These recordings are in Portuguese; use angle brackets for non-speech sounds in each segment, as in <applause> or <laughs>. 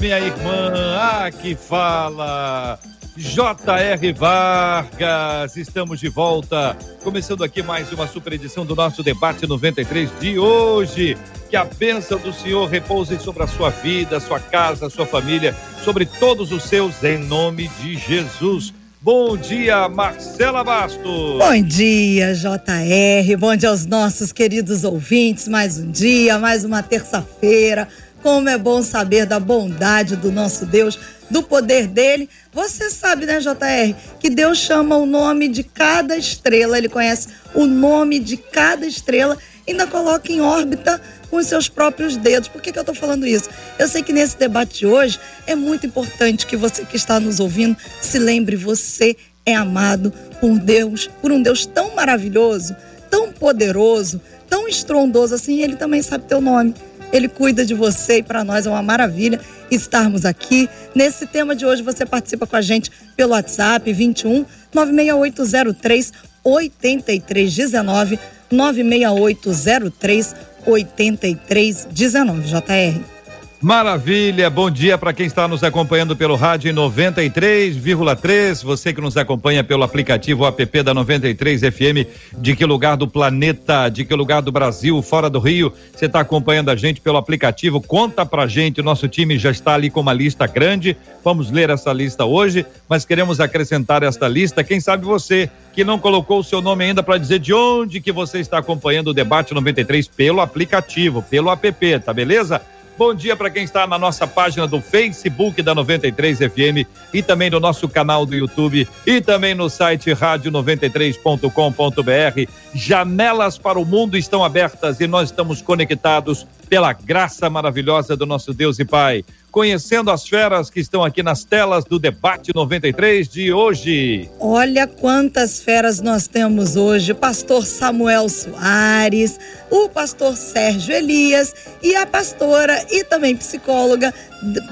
minha irmã. Ah, que fala. J.R. Vargas, estamos de volta, começando aqui mais uma super edição do nosso debate 93 de hoje. Que a bênção do Senhor repouse sobre a sua vida, sua casa, sua família, sobre todos os seus, em nome de Jesus. Bom dia, Marcela Bastos. Bom dia, JR. Bom dia aos nossos queridos ouvintes. Mais um dia, mais uma terça-feira. Como é bom saber da bondade do nosso Deus, do poder dele. Você sabe, né, JR, que Deus chama o nome de cada estrela, ele conhece o nome de cada estrela, ainda coloca em órbita com os seus próprios dedos. Por que, que eu estou falando isso? Eu sei que nesse debate de hoje é muito importante que você que está nos ouvindo se lembre, você é amado por Deus, por um Deus tão maravilhoso, tão poderoso, tão estrondoso assim, ele também sabe teu nome. Ele cuida de você e para nós é uma maravilha estarmos aqui. Nesse tema de hoje, você participa com a gente pelo WhatsApp 21 96803 8319 96803 8319 JR. Maravilha, bom dia para quem está nos acompanhando pelo rádio 93,3. Você que nos acompanha pelo aplicativo app da 93 FM. De que lugar do planeta, de que lugar do Brasil, fora do Rio, você está acompanhando a gente pelo aplicativo? Conta pra gente. O nosso time já está ali com uma lista grande. Vamos ler essa lista hoje, mas queremos acrescentar esta lista. Quem sabe você que não colocou o seu nome ainda para dizer de onde que você está acompanhando o debate 93 pelo aplicativo, pelo app, tá beleza? Bom dia para quem está na nossa página do Facebook da 93 FM e também no nosso canal do YouTube e também no site rádio93.com.br. Janelas para o mundo estão abertas e nós estamos conectados pela graça maravilhosa do nosso Deus e Pai conhecendo as feras que estão aqui nas telas do debate 93 de hoje. Olha quantas feras nós temos hoje: pastor Samuel Soares, o pastor Sérgio Elias e a pastora e também psicóloga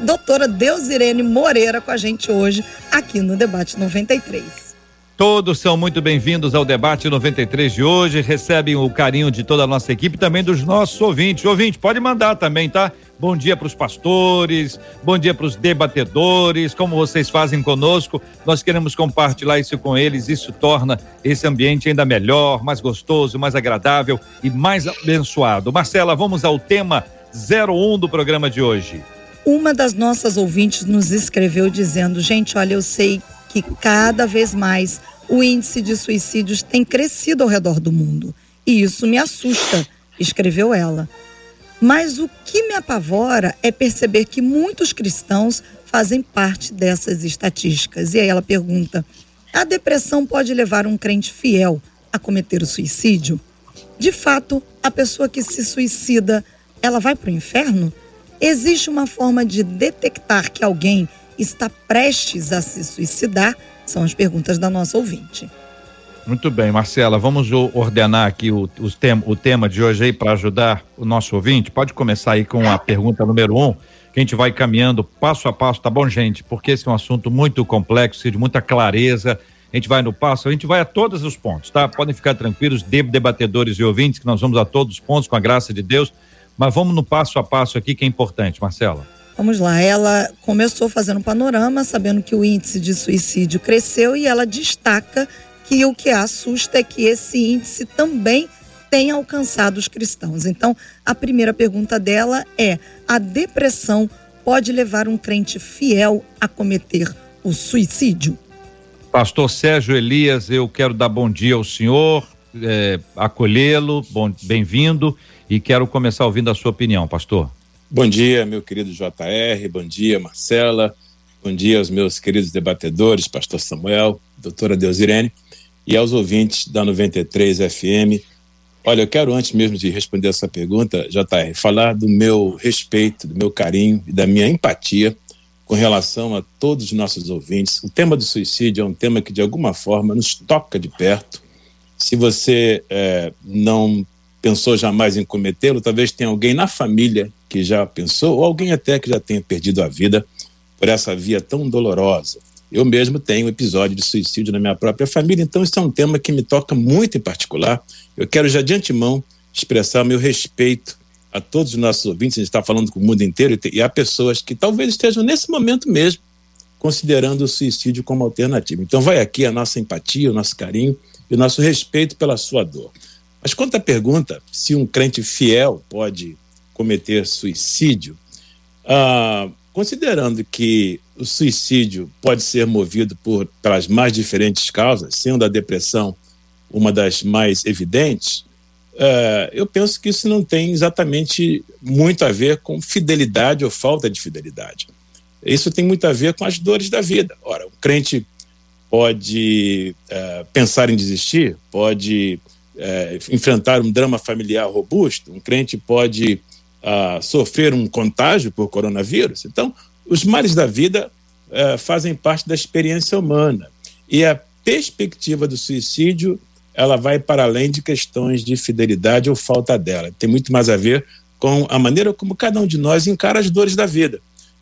doutora Deusirene Moreira com a gente hoje aqui no debate 93. Todos são muito bem-vindos ao debate 93 de hoje. Recebem o carinho de toda a nossa equipe também dos nossos ouvintes. Ouvinte, pode mandar também, tá? Bom dia para os pastores, bom dia para os debatedores, como vocês fazem conosco. Nós queremos compartilhar isso com eles. Isso torna esse ambiente ainda melhor, mais gostoso, mais agradável e mais abençoado. Marcela, vamos ao tema 01 do programa de hoje. Uma das nossas ouvintes nos escreveu dizendo: gente, olha, eu sei que cada vez mais o índice de suicídios tem crescido ao redor do mundo. E isso me assusta, escreveu ela. Mas o que me apavora é perceber que muitos cristãos fazem parte dessas estatísticas. E aí ela pergunta: a depressão pode levar um crente fiel a cometer o suicídio? De fato, a pessoa que se suicida, ela vai para o inferno? Existe uma forma de detectar que alguém está prestes a se suicidar? São as perguntas da nossa ouvinte. Muito bem, Marcela, vamos ordenar aqui o, o, tema, o tema de hoje aí para ajudar o nosso ouvinte. Pode começar aí com a pergunta número um, que a gente vai caminhando passo a passo, tá bom, gente? Porque esse é um assunto muito complexo de muita clareza. A gente vai no passo, a gente vai a todos os pontos, tá? Podem ficar tranquilos, debatedores e ouvintes, que nós vamos a todos os pontos com a graça de Deus. Mas vamos no passo a passo aqui, que é importante, Marcela. Vamos lá, ela começou fazendo um panorama, sabendo que o índice de suicídio cresceu e ela destaca que o que a assusta é que esse índice também tem alcançado os cristãos. Então, a primeira pergunta dela é: a depressão pode levar um crente fiel a cometer o suicídio? Pastor Sérgio Elias, eu quero dar bom dia ao senhor, é, acolhê-lo, bem-vindo, e quero começar ouvindo a sua opinião, pastor. Bom dia, meu querido JR, bom dia, Marcela, bom dia aos meus queridos debatedores, pastor Samuel, doutora Deusirene, e aos ouvintes da 93 FM. Olha, eu quero, antes mesmo de responder essa pergunta, JR, falar do meu respeito, do meu carinho e da minha empatia com relação a todos os nossos ouvintes. O tema do suicídio é um tema que, de alguma forma, nos toca de perto. Se você é, não pensou jamais em cometê-lo, talvez tenha alguém na família que já pensou, ou alguém até que já tenha perdido a vida por essa via tão dolorosa. Eu mesmo tenho um episódio de suicídio na minha própria família, então isso é um tema que me toca muito em particular. Eu quero já de antemão expressar meu respeito a todos os nossos ouvintes, a gente está falando com o mundo inteiro, e há pessoas que talvez estejam nesse momento mesmo considerando o suicídio como alternativa. Então vai aqui a nossa empatia, o nosso carinho e o nosso respeito pela sua dor. Mas quanto à pergunta se um crente fiel pode cometer suicídio, ah, considerando que o suicídio pode ser movido por pelas mais diferentes causas, sendo a depressão uma das mais evidentes, uh, eu penso que isso não tem exatamente muito a ver com fidelidade ou falta de fidelidade. Isso tem muito a ver com as dores da vida. Ora, o crente pode uh, pensar em desistir, pode uh, enfrentar um drama familiar robusto, um crente pode sofrer um contágio por coronavírus. Então, os males da vida fazem parte da experiência humana. E a perspectiva do suicídio ela vai para além de questões de fidelidade ou falta dela. Tem muito mais a ver com a maneira como cada um de nós encara as dores da vida.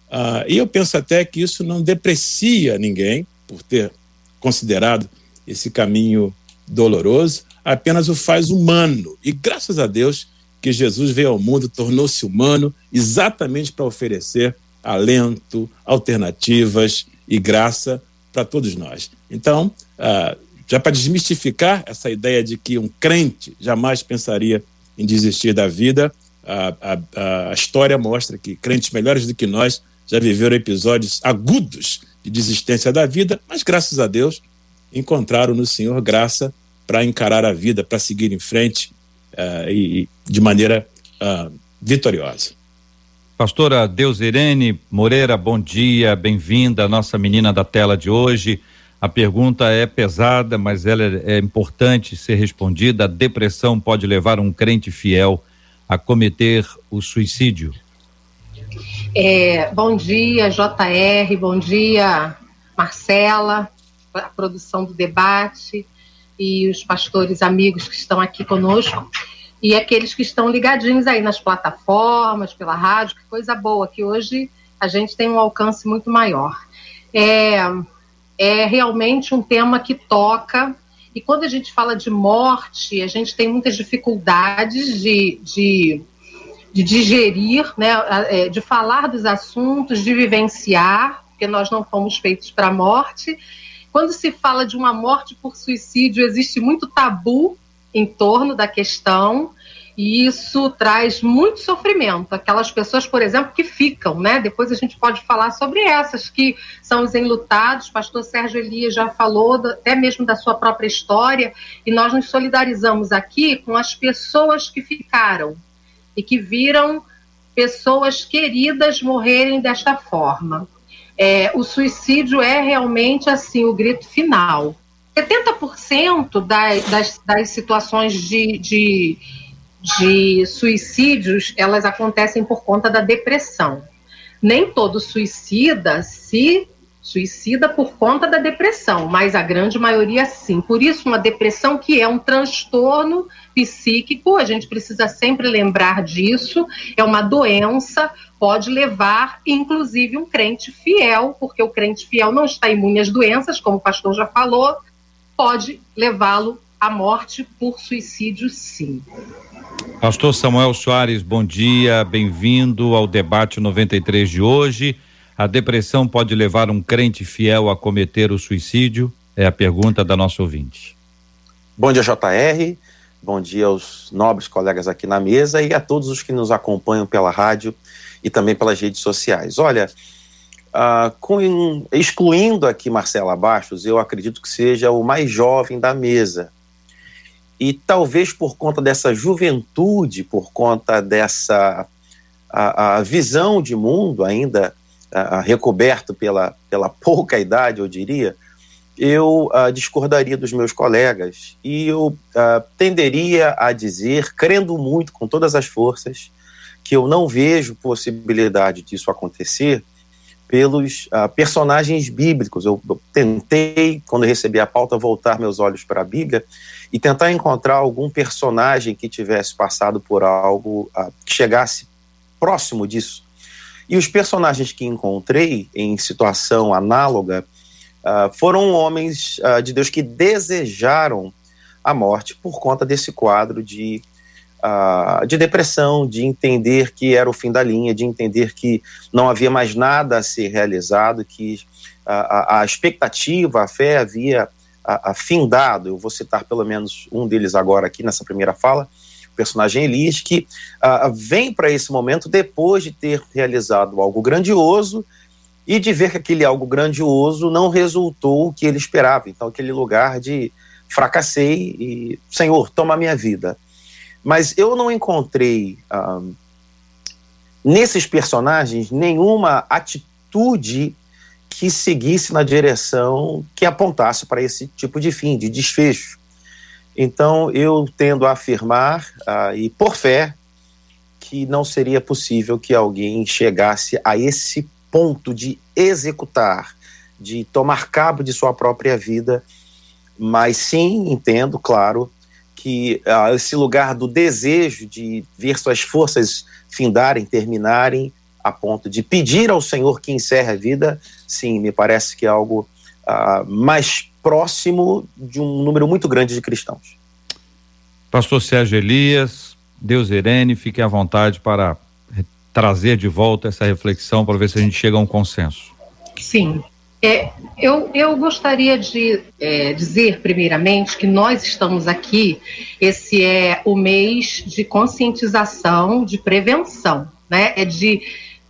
Uh, e eu penso até que isso não deprecia ninguém por ter considerado esse caminho doloroso, apenas o faz humano. E graças a Deus que Jesus veio ao mundo, tornou-se humano, exatamente para oferecer alento, alternativas e graça para todos nós. Então, uh, já para desmistificar essa ideia de que um crente jamais pensaria em desistir da vida, a, a, a história mostra que crentes melhores do que nós já viveram episódios agudos de desistência da vida, mas graças a Deus encontraram no Senhor graça para encarar a vida, para seguir em frente uh, e de maneira uh, vitoriosa. Pastora Deus Irene Moreira, bom dia, bem-vinda, nossa menina da tela de hoje. A pergunta é pesada, mas ela é, é importante ser respondida. A depressão pode levar um crente fiel a cometer o suicídio? É, bom dia, JR, bom dia, Marcela, a produção do debate e os pastores amigos que estão aqui conosco e aqueles que estão ligadinhos aí nas plataformas, pela rádio, que coisa boa, que hoje a gente tem um alcance muito maior. É, é realmente um tema que toca. E quando a gente fala de morte, a gente tem muitas dificuldades de, de, de digerir, né, é, de falar dos assuntos, de vivenciar, porque nós não fomos feitos para a morte. Quando se fala de uma morte por suicídio, existe muito tabu em torno da questão. E isso traz muito sofrimento. Aquelas pessoas, por exemplo, que ficam, né? Depois a gente pode falar sobre essas que são os enlutados. Pastor Sérgio Elias já falou até mesmo da sua própria história, e nós nos solidarizamos aqui com as pessoas que ficaram e que viram pessoas queridas morrerem desta forma. É, o suicídio é realmente assim o grito final. 70% das, das, das situações de, de de suicídios, elas acontecem por conta da depressão. Nem todo suicida se suicida por conta da depressão, mas a grande maioria sim. Por isso, uma depressão que é um transtorno psíquico, a gente precisa sempre lembrar disso, é uma doença, pode levar, inclusive, um crente fiel, porque o crente fiel não está imune às doenças, como o pastor já falou, pode levá-lo à morte por suicídio, sim. Pastor Samuel Soares, bom dia, bem-vindo ao debate 93 de hoje. A depressão pode levar um crente fiel a cometer o suicídio? É a pergunta da nossa ouvinte. Bom dia, JR. Bom dia aos nobres colegas aqui na mesa e a todos os que nos acompanham pela rádio e também pelas redes sociais. Olha, uh, com, excluindo aqui Marcela Bastos, eu acredito que seja o mais jovem da mesa e talvez por conta dessa juventude, por conta dessa a, a visão de mundo ainda a recoberto pela, pela pouca idade, eu diria, eu uh, discordaria dos meus colegas e eu uh, tenderia a dizer, crendo muito com todas as forças, que eu não vejo possibilidade disso acontecer, pelos uh, personagens bíblicos. Eu, eu, tentei, quando recebi a pauta, voltar meus olhos para a Bíblia e tentar encontrar algum personagem que tivesse passado por algo uh, que chegasse próximo disso. E os personagens que encontrei em situação análoga uh, foram homens de Deus que desejaram a morte por conta desse quadro de uh, de depressão, de entender que era o fim da linha, de entender que não havia mais nada a ser realizado, que a, a, expectativa, a fé havia a, findado. Eu vou citar pelo menos um deles agora aqui nessa primeira fala, personagem Elias, que uh, vem para esse momento depois de ter realizado algo grandioso e de ver que aquele algo grandioso não resultou o que ele esperava. Então, aquele lugar de fracassei e, Senhor, toma a minha vida. Mas eu não encontrei um, nesses personagens nenhuma atitude que seguisse na direção que apontasse para esse tipo de fim, de desfecho. Então eu tendo a afirmar, uh, e por fé, que não seria possível que alguém chegasse a esse ponto de executar, de tomar cabo de sua própria vida, mas sim entendo, claro, que uh, esse lugar do desejo de ver suas forças findarem, terminarem, a ponto de pedir ao Senhor que encerre a vida, sim, me parece que é algo uh, mais próximo de um número muito grande de cristãos. Pastor Sérgio Elias, Deus Irene, fique à vontade para trazer de volta essa reflexão para ver se a gente chega a um consenso. Sim, é, eu, eu gostaria de é, dizer, primeiramente, que nós estamos aqui, esse é o mês de conscientização, de prevenção, né? É de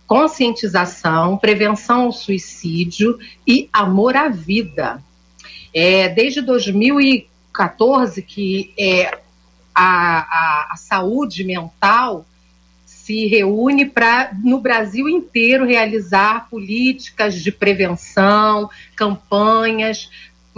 conscientização, prevenção ao suicídio e amor à vida. É, desde 2014 que é, a, a, a saúde mental se reúne para, no Brasil inteiro, realizar políticas de prevenção, campanhas,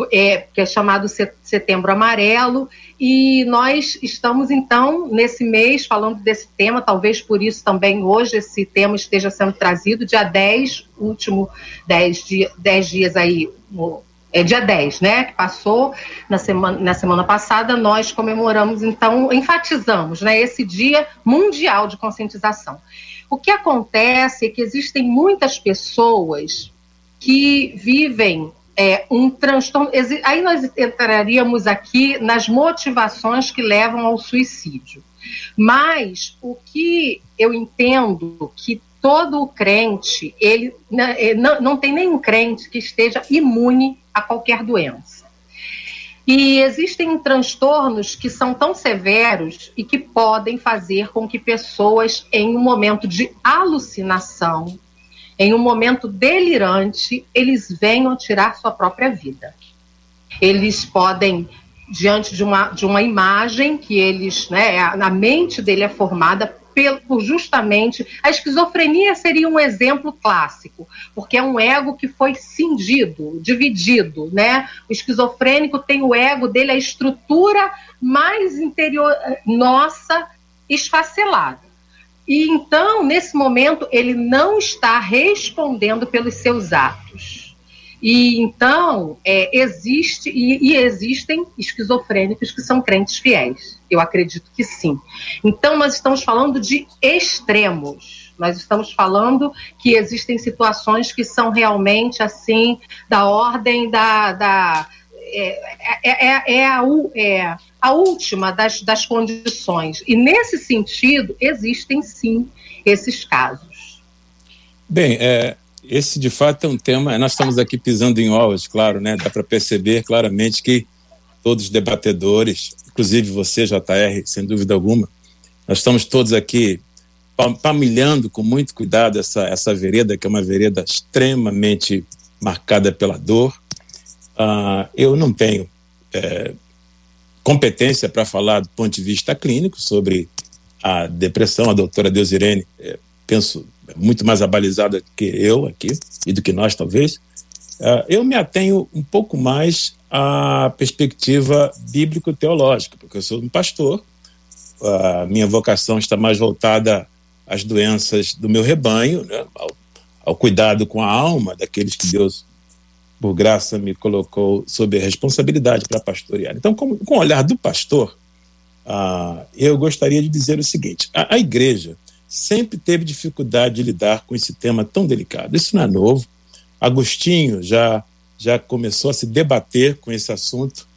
é, que é chamado Setembro Amarelo, e nós estamos, então, nesse mês, falando desse tema, talvez por isso também hoje esse tema esteja sendo trazido, dia 10, último 10, dia, 10 dias aí, é dia 10, né, que passou na semana, na semana passada, nós comemoramos, então, enfatizamos, né, esse dia mundial de conscientização. O que acontece é que existem muitas pessoas que vivem é, um transtorno. Aí nós entraríamos aqui nas motivações que levam ao suicídio. Mas o que eu entendo que todo crente, ele né, não, não tem nenhum crente que esteja imune a qualquer doença. E existem transtornos que são tão severos e que podem fazer com que pessoas, em um momento de alucinação, em um momento delirante, eles venham tirar sua própria vida. Eles podem, diante de uma, de uma imagem que eles, né, a mente dele é formada por justamente a esquizofrenia seria um exemplo clássico, porque é um ego que foi cindido, dividido, né? O esquizofrênico tem o ego dele, a estrutura mais interior nossa esfacelada. E então, nesse momento, ele não está respondendo pelos seus atos. E então é, existe e, e, existem esquizofrênicos que são crentes fiéis. Eu acredito que sim. Então nós estamos falando de extremos. Nós estamos falando que existem situações que são realmente assim da ordem da, da é, é, é, é a, é a última das, das condições. E nesse sentido existem sim esses casos. Bem, é, esse de fato é um tema. Nós estamos aqui pisando em ovos, claro, né? Dá para perceber claramente que todos os debatedores, inclusive você, JR, sem dúvida alguma, nós estamos todos aqui pamilhando com muito cuidado essa, essa vereda, que é uma vereda extremamente marcada pela dor. Uh, eu não tenho é, competência para falar do ponto de vista clínico sobre a depressão. A doutora Deusirene, é, penso, muito mais abalizada que eu aqui, e do que nós, talvez, uh, eu me atenho um pouco mais à perspectiva bíblico-teológica, porque eu sou um pastor, a minha vocação está mais voltada às doenças do meu rebanho, né, ao, ao cuidado com a alma daqueles que Deus, por graça, me colocou sob a responsabilidade para pastorear. Então, com, com o olhar do pastor, ah, eu gostaria de dizer o seguinte: a, a igreja sempre teve dificuldade de lidar com esse tema tão delicado. Isso não é novo. Agostinho já, já começou a se debater com esse assunto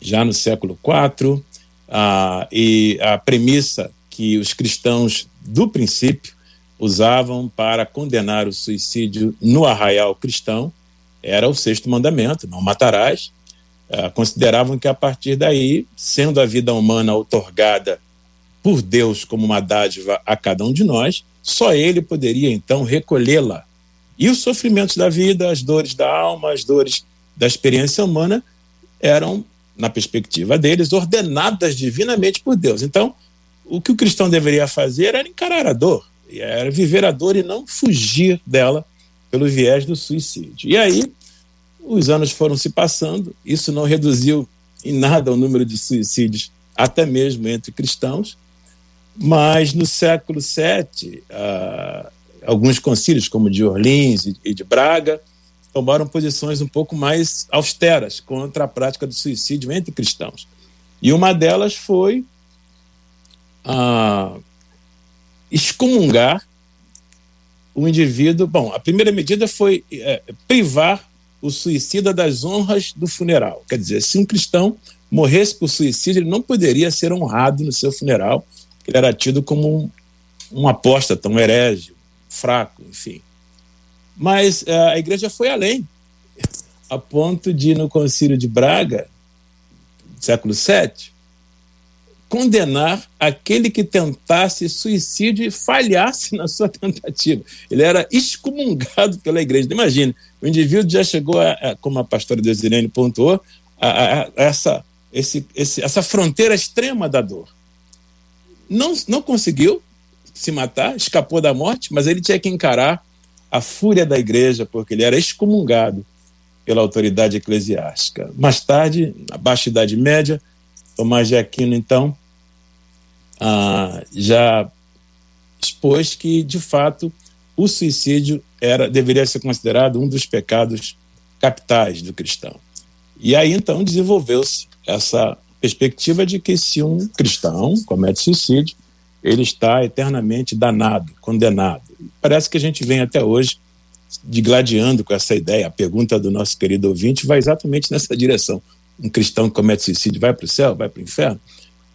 já no século IV, ah, e a premissa que os cristãos do princípio usavam para condenar o suicídio no arraial cristão era o sexto mandamento, não matarás. Ah, consideravam que a partir daí, sendo a vida humana otorgada por Deus como uma dádiva a cada um de nós, só ele poderia então recolhê-la. E os sofrimentos da vida, as dores da alma, as dores da experiência humana eram, na perspectiva deles, ordenadas divinamente por Deus. Então, o que o cristão deveria fazer era encarar a dor, era viver a dor e não fugir dela pelo viés do suicídio. E aí, os anos foram se passando, isso não reduziu em nada o número de suicídios, até mesmo entre cristãos, mas no século VII, ah, alguns concílios, como de Orleans e de Braga, tomaram posições um pouco mais austeras contra a prática do suicídio entre cristãos. E uma delas foi a excomungar o indivíduo. Bom, a primeira medida foi é, privar o suicida das honras do funeral. Quer dizer, se um cristão morresse por suicídio, ele não poderia ser honrado no seu funeral. Ele era tido como um, um apóstata, um herege, fraco, enfim. Mas é, a igreja foi além, a ponto de, no Concílio de Braga, século VII, condenar aquele que tentasse suicídio e falhasse na sua tentativa. Ele era excomungado pela igreja. Imagine, o indivíduo já chegou, a, a, como a pastora Desirene pontuou, a, a essa, esse, esse, essa fronteira extrema da dor. Não, não conseguiu se matar, escapou da morte, mas ele tinha que encarar a fúria da igreja, porque ele era excomungado pela autoridade eclesiástica. Mais tarde, na Baixa Idade Média, Tomás de Aquino, então, ah, já expôs que, de fato, o suicídio era deveria ser considerado um dos pecados capitais do cristão. E aí, então, desenvolveu-se essa perspectiva de que se um cristão comete suicídio, ele está eternamente danado, condenado. Parece que a gente vem até hoje digladiando com essa ideia. A pergunta do nosso querido ouvinte vai exatamente nessa direção um cristão que comete suicídio vai para o céu, vai para o inferno?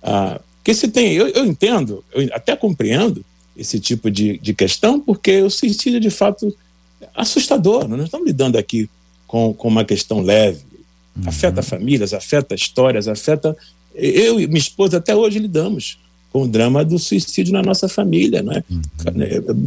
Ah, que se tem, eu, eu entendo, eu até compreendo esse tipo de, de questão, porque o suicídio é de fato assustador. Nós não estamos lidando aqui com, com uma questão leve. Uhum. Afeta famílias, afeta histórias, afeta. Eu e minha esposa até hoje lidamos com o drama do suicídio na nossa família. Né? Uhum.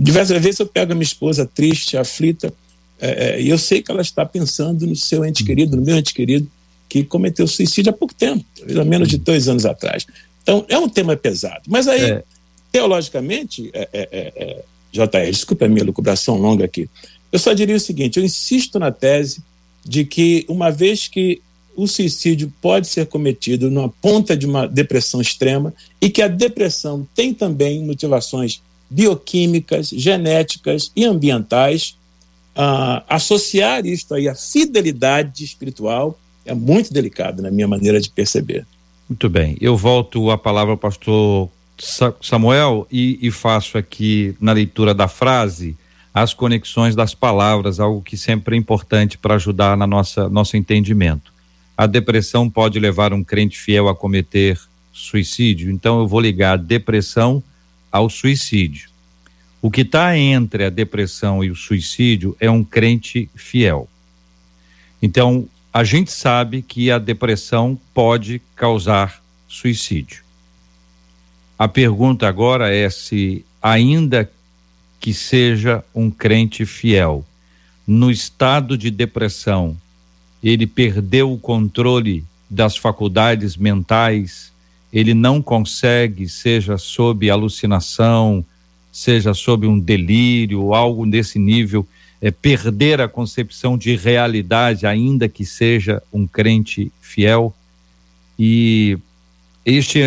Diversas vezes eu pego a minha esposa triste, aflita, é, é, e eu sei que ela está pensando no seu ente querido, no meu ente querido, que cometeu suicídio há pouco tempo, há menos de dois anos atrás. Então, é um tema pesado. Mas aí, é. teologicamente, é, é, é, é JR, desculpa a minha lucubração longa aqui, eu só diria o seguinte: eu insisto na tese de que, uma vez que o suicídio pode ser cometido numa ponta de uma depressão extrema e que a depressão tem também motivações bioquímicas, genéticas e ambientais, uh, associar isto aí à fidelidade espiritual é muito delicado na minha maneira de perceber. Muito bem. Eu volto a palavra ao pastor Samuel e, e faço aqui na leitura da frase as conexões das palavras, algo que sempre é importante para ajudar na nossa nosso entendimento. A depressão pode levar um crente fiel a cometer suicídio, então eu vou ligar a depressão ao suicídio. O que está entre a depressão e o suicídio é um crente fiel. Então, a gente sabe que a depressão pode causar suicídio. A pergunta agora é se, ainda que seja um crente fiel, no estado de depressão, ele perdeu o controle das faculdades mentais, ele não consegue, seja sob alucinação, seja sob um delírio, algo desse nível, é, perder a concepção de realidade, ainda que seja um crente fiel. E este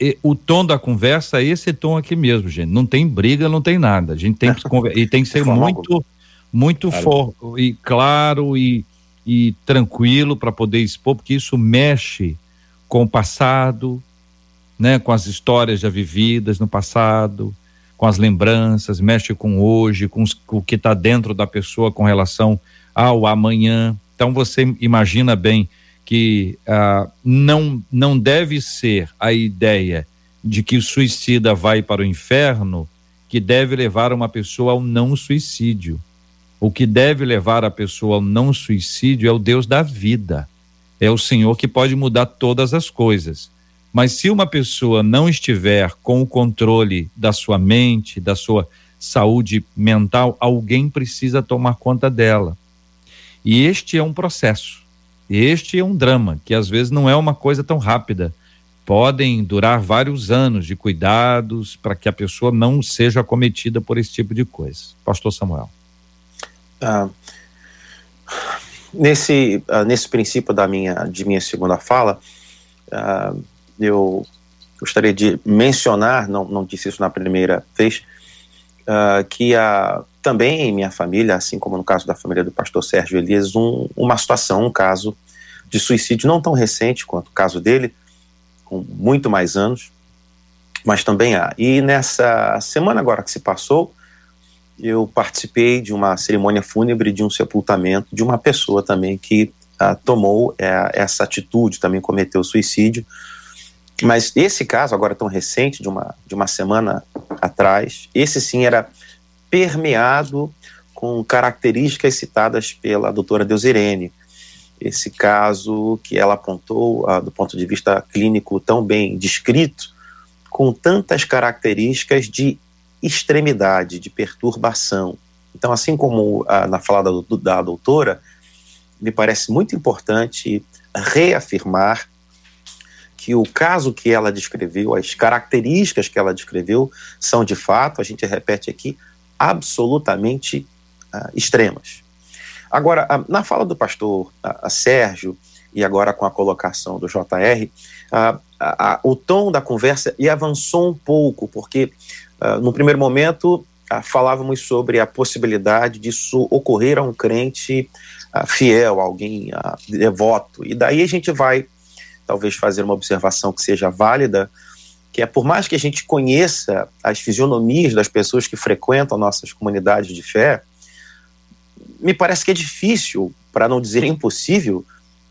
é, o tom da conversa é esse tom aqui mesmo, gente. Não tem briga, não tem nada. A gente tem que conversar e tem que ser muito, muito claro. forte e claro e, e tranquilo para poder expor, porque isso mexe com o passado, né, com as histórias já vividas no passado, com as lembranças, mexe com hoje, com, os, com o que está dentro da pessoa com relação ao amanhã. Então você imagina bem que ah, não, não deve ser a ideia de que o suicida vai para o inferno que deve levar uma pessoa ao não suicídio. O que deve levar a pessoa ao não suicídio é o Deus da vida. É o Senhor que pode mudar todas as coisas. Mas se uma pessoa não estiver com o controle da sua mente, da sua saúde mental, alguém precisa tomar conta dela. E este é um processo. Este é um drama que às vezes não é uma coisa tão rápida. Podem durar vários anos de cuidados para que a pessoa não seja acometida por esse tipo de coisa. Pastor Samuel. Ah, nesse, ah, nesse princípio da minha, de minha segunda fala, ah, eu gostaria de mencionar, não, não disse isso na primeira vez, ah, que a, também em minha família, assim como no caso da família do pastor Sérgio Elias, um, uma situação, um caso de suicídio não tão recente quanto o caso dele, com muito mais anos, mas também há. E nessa semana agora que se passou, eu participei de uma cerimônia fúnebre de um sepultamento de uma pessoa também que uh, tomou uh, essa atitude, também cometeu suicídio. Mas esse caso, agora tão recente, de uma, de uma semana atrás, esse sim era permeado com características citadas pela doutora Deusirene. Esse caso que ela apontou, ah, do ponto de vista clínico tão bem descrito, com tantas características de extremidade, de perturbação. Então, assim como ah, na fala da, da doutora, me parece muito importante reafirmar que o caso que ela descreveu, as características que ela descreveu, são de fato, a gente repete aqui, absolutamente uh, extremas. Agora, uh, na fala do pastor uh, Sérgio, e agora com a colocação do JR, o tom da conversa e avançou um pouco, porque no primeiro momento falávamos sobre a possibilidade disso ocorrer a um crente fiel, alguém devoto, e daí a gente vai talvez fazer uma observação que seja válida que é por mais que a gente conheça as fisionomias das pessoas que frequentam nossas comunidades de fé, me parece que é difícil, para não dizer impossível,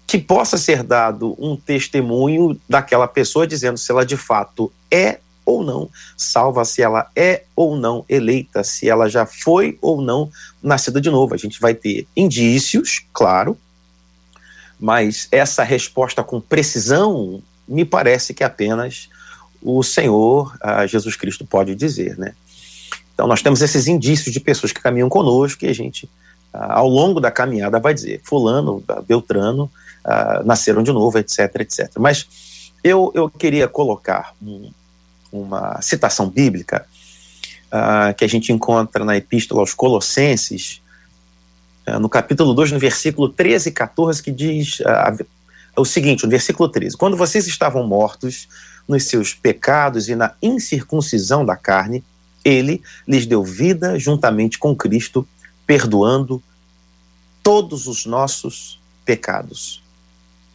que possa ser dado um testemunho daquela pessoa dizendo se ela de fato é ou não salva, se ela é ou não eleita, se ela já foi ou não nascida de novo. A gente vai ter indícios, claro, mas essa resposta com precisão me parece que apenas o Senhor Jesus Cristo pode dizer, né? Então nós temos esses indícios de pessoas que caminham conosco e a gente, uh, ao longo da caminhada, vai dizer fulano, Beltrano, uh, nasceram de novo, etc, etc. Mas eu, eu queria colocar um, uma citação bíblica que a gente encontra na Epístola aos Colossenses, no capítulo 2, no versículo 13 e 14, que diz o seguinte, no versículo 13, quando vocês estavam mortos nos seus pecados e na incircuncisão da carne, ele lhes deu vida juntamente com Cristo, perdoando todos os nossos pecados.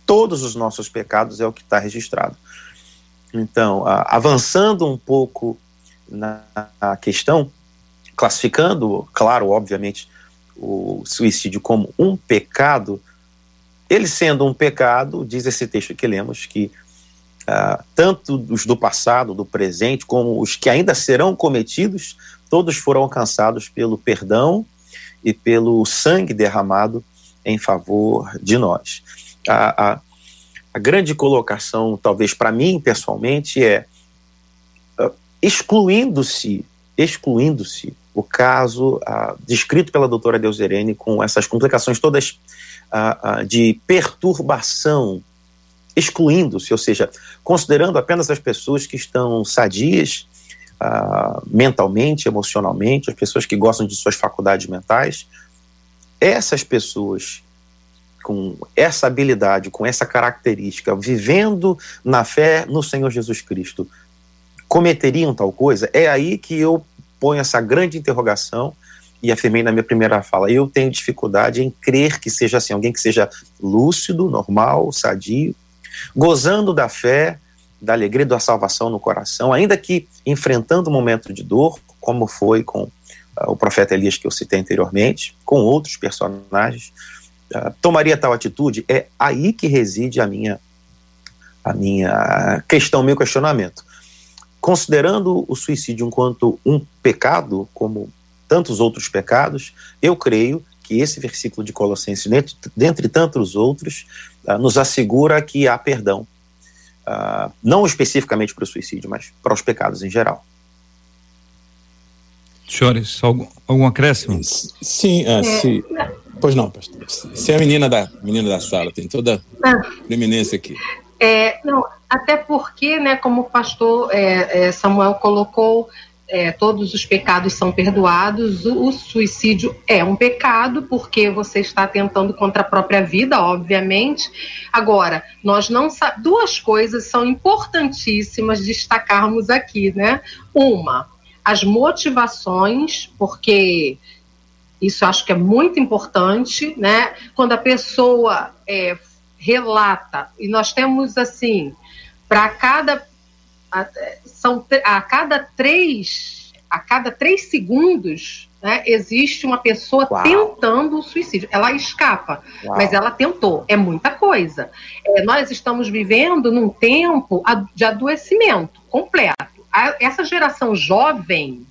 Todos os nossos pecados é o que está registrado. Então, avançando um pouco na questão, classificando, claro, obviamente, o suicídio como um pecado, ele sendo um pecado, diz esse texto que lemos, que uh, tanto os do passado, do presente, como os que ainda serão cometidos, todos foram alcançados pelo perdão e pelo sangue derramado em favor de nós. A, a, a grande colocação, talvez para mim pessoalmente, é uh, excluindo-se, excluindo-se o caso uh, descrito pela doutora Deusirene com essas complicações todas uh, de perturbação excluindo-se, ou seja, considerando apenas as pessoas que estão sadias uh, mentalmente, emocionalmente, as pessoas que gostam de suas faculdades mentais, essas pessoas com essa habilidade, com essa característica, vivendo na fé no Senhor Jesus Cristo, cometeriam tal coisa? É aí que eu ponho essa grande interrogação e afirmei na minha primeira fala. Eu tenho dificuldade em crer que seja assim, alguém que seja lúcido, normal, sadio, gozando da fé, da alegria da salvação no coração, ainda que enfrentando um momento de dor, como foi com uh, o profeta Elias que eu citei anteriormente, com outros personagens, uh, tomaria tal atitude? É aí que reside a minha a minha questão, meu questionamento. Considerando o suicídio enquanto um pecado, como tantos outros pecados, eu creio que esse versículo de Colossenses, dentre, dentre tantos outros, nos assegura que há perdão. Uh, não especificamente para o suicídio, mas para os pecados em geral. Senhores, algum, algum acréscimo? Sim, uh, se, pois não, pastor. Você é a menina da, menina da sala, tem toda a preeminência aqui. É, não, até porque, né, como o pastor é, é, Samuel colocou, é, todos os pecados são perdoados, o, o, suicídio é um pecado, porque você está tentando contra a própria vida, obviamente. Agora, nós não. Duas coisas são importantíssimas destacarmos aqui, né? Uma, as motivações, porque isso acho que é muito importante, né? Quando a pessoa é, relata, e nós temos assim, para cada são a cada três a cada três segundos né, existe uma pessoa Uau. tentando o suicídio. Ela escapa, Uau. mas ela tentou. É muita coisa. É, nós estamos vivendo num tempo de adoecimento completo. A, essa geração jovem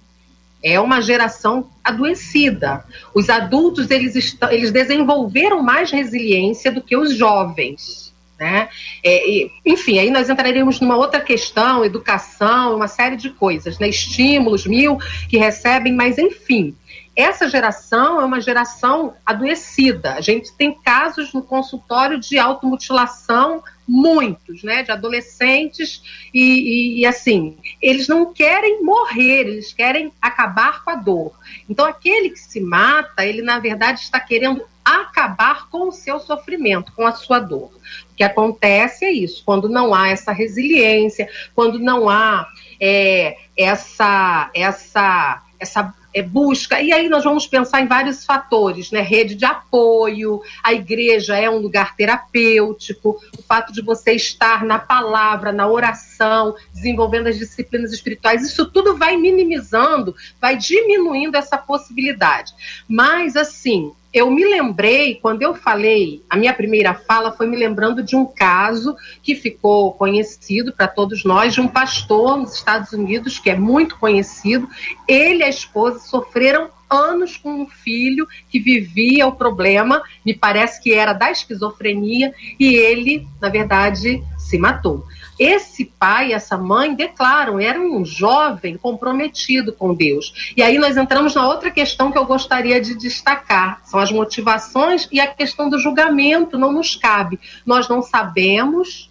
é uma geração adoecida. Os adultos eles, eles desenvolveram mais resiliência do que os jovens. Né? É, e, enfim, aí nós entraríamos numa outra questão, educação, uma série de coisas, né? estímulos mil que recebem, mas enfim, essa geração é uma geração adoecida. A gente tem casos no consultório de automutilação, muitos, né, de adolescentes, e, e, e, assim, eles não querem morrer, eles querem acabar com a dor. Então, aquele que se mata, ele na verdade está querendo acabar com o seu sofrimento, com a sua dor. O que acontece é isso, quando não há essa resiliência, quando não há é, essa, essa, essa é, busca. E aí nós vamos pensar em vários fatores, né? Rede de apoio, a igreja é um lugar terapêutico, o fato de você estar na palavra, na oração, desenvolvendo as disciplinas espirituais, isso tudo vai minimizando, vai diminuindo essa possibilidade. Mas assim, eu me lembrei, quando eu falei, a minha primeira fala foi me lembrando de um caso que ficou conhecido para todos nós, de um pastor nos Estados Unidos, que é muito conhecido. Ele e a esposa sofreram anos com um filho que vivia o problema, me parece que era da esquizofrenia, e ele, na verdade, se matou. Esse pai essa mãe declaram, era um jovem comprometido com Deus. E aí nós entramos na outra questão que eu gostaria de destacar: são as motivações e a questão do julgamento não nos cabe. Nós não sabemos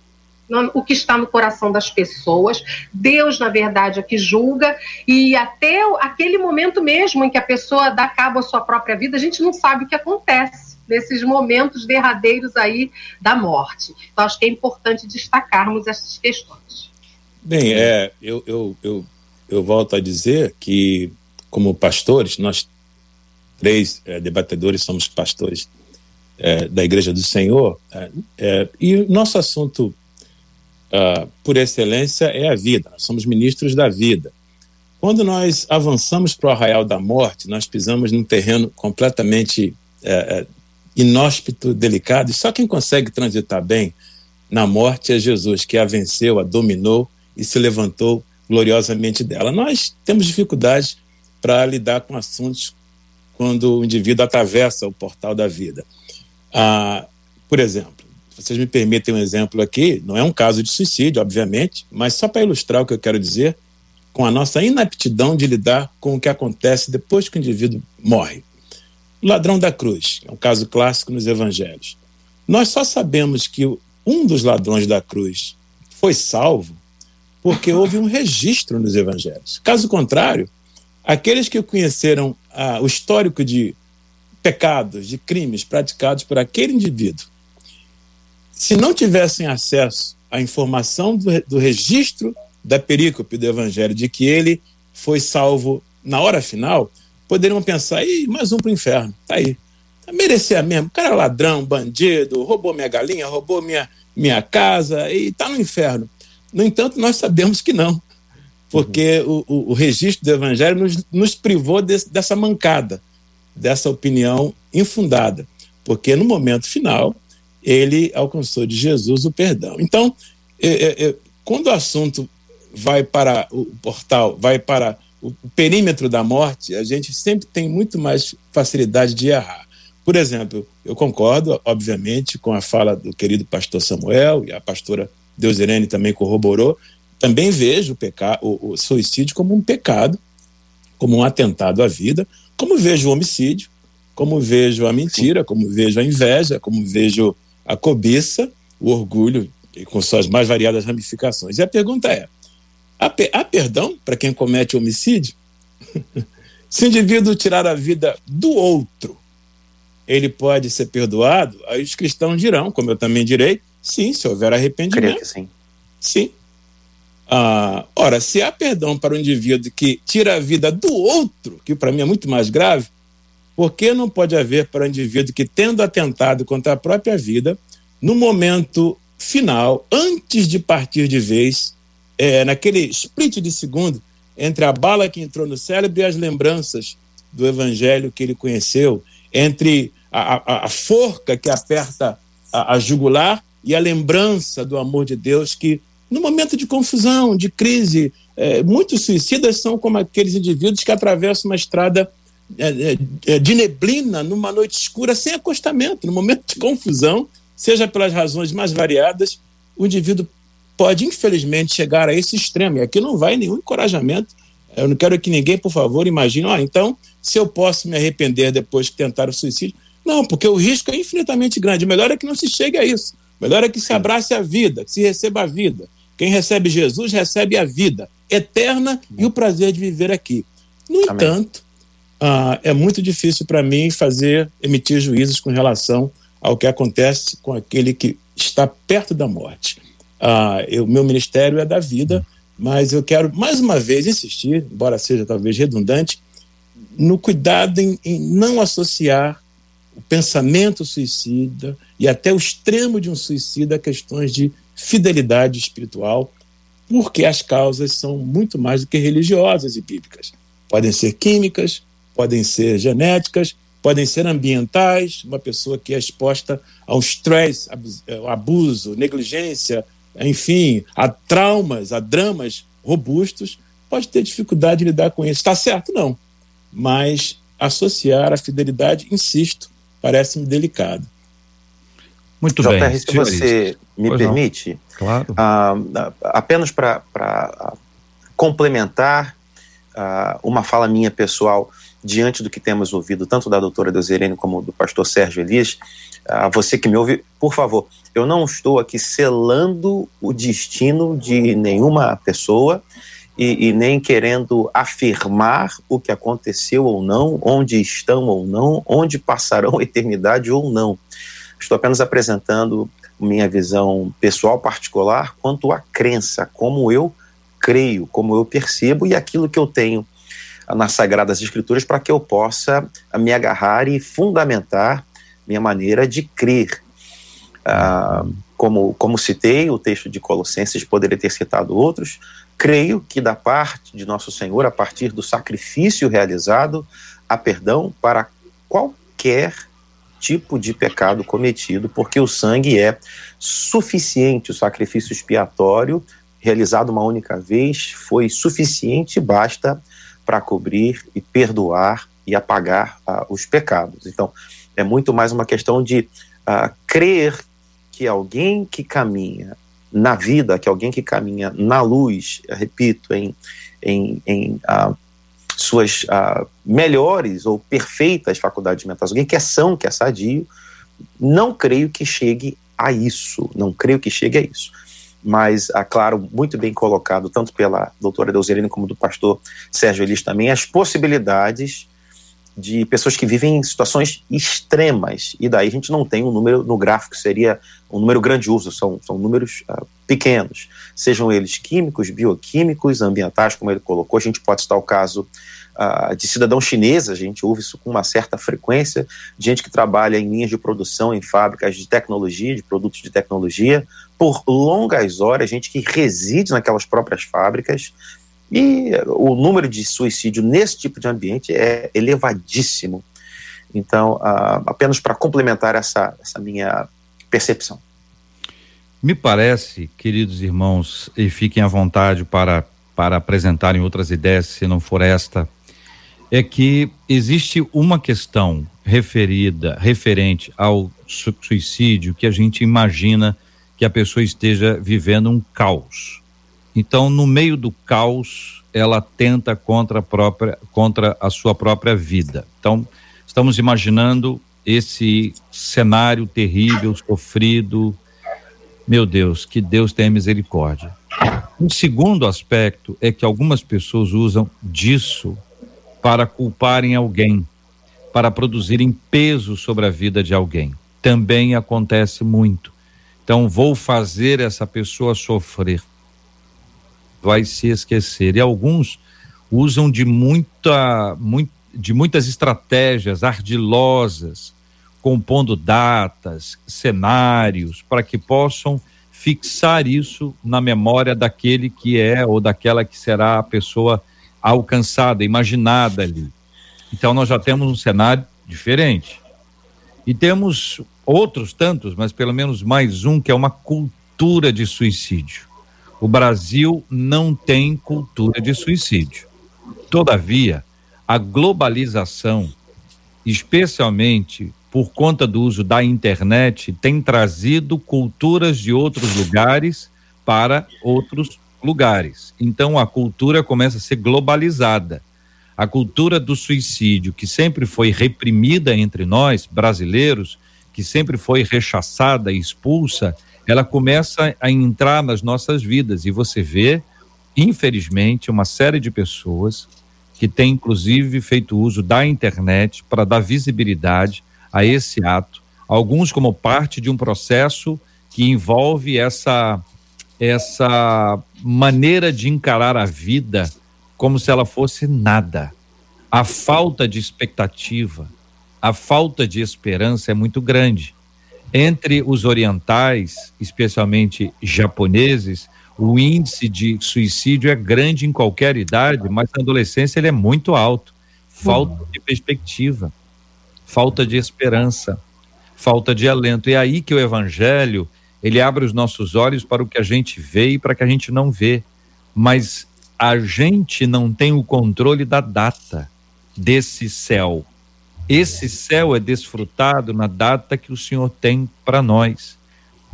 o que está no coração das pessoas. Deus, na verdade, é que julga, e até aquele momento mesmo em que a pessoa dá cabo à sua própria vida, a gente não sabe o que acontece nesses momentos derradeiros aí da morte. Então, acho que é importante destacarmos essas questões. Bem, é, eu, eu, eu, eu volto a dizer que, como pastores, nós três é, debatedores somos pastores é, da Igreja do Senhor, é, é e o nosso assunto, uh, por excelência, é a vida. Nós somos ministros da vida. Quando nós avançamos para o arraial da morte, nós pisamos num terreno completamente é, é inóspito, delicado, e só quem consegue transitar bem na morte é Jesus, que a venceu, a dominou e se levantou gloriosamente dela. Nós temos dificuldades para lidar com assuntos quando o indivíduo atravessa o portal da vida. Ah, por exemplo, vocês me permitem um exemplo aqui, não é um caso de suicídio, obviamente, mas só para ilustrar o que eu quero dizer, com a nossa inaptidão de lidar com o que acontece depois que o indivíduo morre. O ladrão da cruz, é um caso clássico nos evangelhos. Nós só sabemos que um dos ladrões da cruz foi salvo porque houve um registro nos evangelhos. Caso contrário, aqueles que conheceram ah, o histórico de pecados, de crimes praticados por aquele indivíduo se não tivessem acesso à informação do, do registro da perícope do Evangelho de que ele foi salvo na hora final, poderiam pensar, Ih, mais um para o inferno, tá aí. Tá merecia mesmo. O cara é ladrão, bandido, roubou minha galinha, roubou minha, minha casa e está no inferno. No entanto, nós sabemos que não, porque uhum. o, o, o, registro do Evangelho nos, nos privou desse, dessa mancada, dessa opinião infundada, porque no momento final ele alcançou de Jesus o perdão. Então, é, é, é quando o assunto vai para o portal, vai para o perímetro da morte, a gente sempre tem muito mais facilidade de errar. Por exemplo, eu concordo, obviamente, com a fala do querido pastor Samuel e a pastora Deusirene também corroborou. Também vejo o, pecado, o, o suicídio como um pecado, como um atentado à vida, como vejo o homicídio, como vejo a mentira, como vejo a inveja, como vejo a cobiça, o orgulho, com suas mais variadas ramificações. E a pergunta é: Há, há perdão para quem comete homicídio? Se o indivíduo tirar a vida do outro, ele pode ser perdoado? Aí os cristãos dirão, como eu também direi, sim, se houver arrependimento. Creio que sim. Sim. Ah, ora, se há perdão para o indivíduo que tira a vida do outro, que para mim é muito mais grave, por que não pode haver para o indivíduo que, tendo atentado contra a própria vida, no momento final, antes de partir de vez, é, naquele split de segundo entre a bala que entrou no cérebro e as lembranças do evangelho que ele conheceu, entre a, a, a forca que aperta a, a jugular e a lembrança do amor de Deus que, no momento de confusão, de crise, é, muitos suicidas são como aqueles indivíduos que atravessam uma estrada é, é, é de neblina numa noite escura sem acostamento. No momento de confusão, seja pelas razões mais variadas, o indivíduo pode, infelizmente, chegar a esse extremo. E aqui não vai nenhum encorajamento. Eu não quero que ninguém, por favor, imagine, ah, então, se eu posso me arrepender depois que tentar o suicídio. Não, porque o risco é infinitamente grande. O melhor é que não se chegue a isso. O melhor é que se abrace a vida, que se receba a vida. Quem recebe Jesus recebe a vida eterna e o prazer de viver aqui. No Amém. entanto, ah, é muito difícil para mim fazer, emitir juízos com relação ao que acontece com aquele que está perto da morte. Ah, o meu ministério é da vida, mas eu quero mais uma vez insistir, embora seja talvez redundante, no cuidado em, em não associar o pensamento suicida e até o extremo de um suicida a questões de fidelidade espiritual, porque as causas são muito mais do que religiosas e bíblicas. Podem ser químicas, podem ser genéticas, podem ser ambientais, uma pessoa que é exposta ao estresse, abuso, negligência, enfim, a traumas, a dramas robustos, pode ter dificuldade de lidar com isso. Está certo? Não. Mas associar a fidelidade, insisto, parece-me delicado. Muito JR, bem. se você me pois permite, não. claro. Uh, apenas para complementar uh, uma fala minha pessoal diante do que temos ouvido, tanto da doutora Deusirene como do pastor Sérgio Elias, a você que me ouve, por favor, eu não estou aqui selando o destino de nenhuma pessoa e, e, nem querendo afirmar o que aconteceu ou não, onde estão ou não, onde passarão a eternidade ou não. Estou apenas apresentando minha visão pessoal particular quanto à crença, como eu creio, como eu percebo e aquilo que eu tenho nas Sagradas Escrituras para que eu possa me agarrar e fundamentar minha maneira de crer. Ah, como, como citei, o texto de Colossenses poderia ter citado outros, creio que da parte de Nosso Senhor, a partir do sacrifício realizado, há perdão para qualquer tipo de pecado cometido, porque o sangue é suficiente, o sacrifício expiatório realizado uma única vez foi suficiente, basta para cobrir e perdoar e apagar uh, os pecados. Então, é muito mais uma questão de uh, crer que alguém que caminha na vida, que alguém que caminha na luz, repito, em, em, em uh, suas uh, melhores ou perfeitas faculdades mentais, alguém que é são, que é sadio, não creio que chegue a isso, não creio que chegue a isso. Mas, claro, muito bem colocado, tanto pela doutora Deuserine como do pastor Sérgio Elis também, as possibilidades de pessoas que vivem em situações extremas, e daí a gente não tem um número no gráfico, seria um número grandioso, são, são números uh, pequenos, sejam eles químicos, bioquímicos, ambientais, como ele colocou, a gente pode citar o caso uh, de cidadãos chineses, a gente ouve isso com uma certa frequência, gente que trabalha em linhas de produção, em fábricas de tecnologia, de produtos de tecnologia, por longas horas, gente que reside naquelas próprias fábricas, e o número de suicídio nesse tipo de ambiente é elevadíssimo. Então, uh, apenas para complementar essa, essa minha percepção. Me parece, queridos irmãos, e fiquem à vontade para, para apresentarem outras ideias, se não for esta, é que existe uma questão referida, referente ao suicídio, que a gente imagina que a pessoa esteja vivendo um caos. Então, no meio do caos, ela tenta contra a própria, contra a sua própria vida. Então, estamos imaginando esse cenário terrível, sofrido. Meu Deus, que Deus tenha misericórdia. Um segundo aspecto é que algumas pessoas usam disso para culparem alguém, para produzirem peso sobre a vida de alguém. Também acontece muito. Então, vou fazer essa pessoa sofrer vai se esquecer. E alguns usam de muita, de muitas estratégias ardilosas, compondo datas, cenários, para que possam fixar isso na memória daquele que é ou daquela que será a pessoa alcançada, imaginada ali. Então nós já temos um cenário diferente. E temos outros tantos, mas pelo menos mais um que é uma cultura de suicídio. O Brasil não tem cultura de suicídio. Todavia, a globalização, especialmente por conta do uso da internet, tem trazido culturas de outros lugares para outros lugares. Então a cultura começa a ser globalizada. A cultura do suicídio, que sempre foi reprimida entre nós, brasileiros, que sempre foi rechaçada e expulsa, ela começa a entrar nas nossas vidas e você vê, infelizmente, uma série de pessoas que têm inclusive feito uso da internet para dar visibilidade a esse ato, alguns como parte de um processo que envolve essa essa maneira de encarar a vida como se ela fosse nada. A falta de expectativa, a falta de esperança é muito grande. Entre os orientais, especialmente japoneses, o índice de suicídio é grande em qualquer idade, mas na adolescência ele é muito alto. Falta de perspectiva, falta de esperança, falta de alento. E é aí que o evangelho, ele abre os nossos olhos para o que a gente vê e para o que a gente não vê. Mas a gente não tem o controle da data desse céu esse céu é desfrutado na data que o Senhor tem para nós.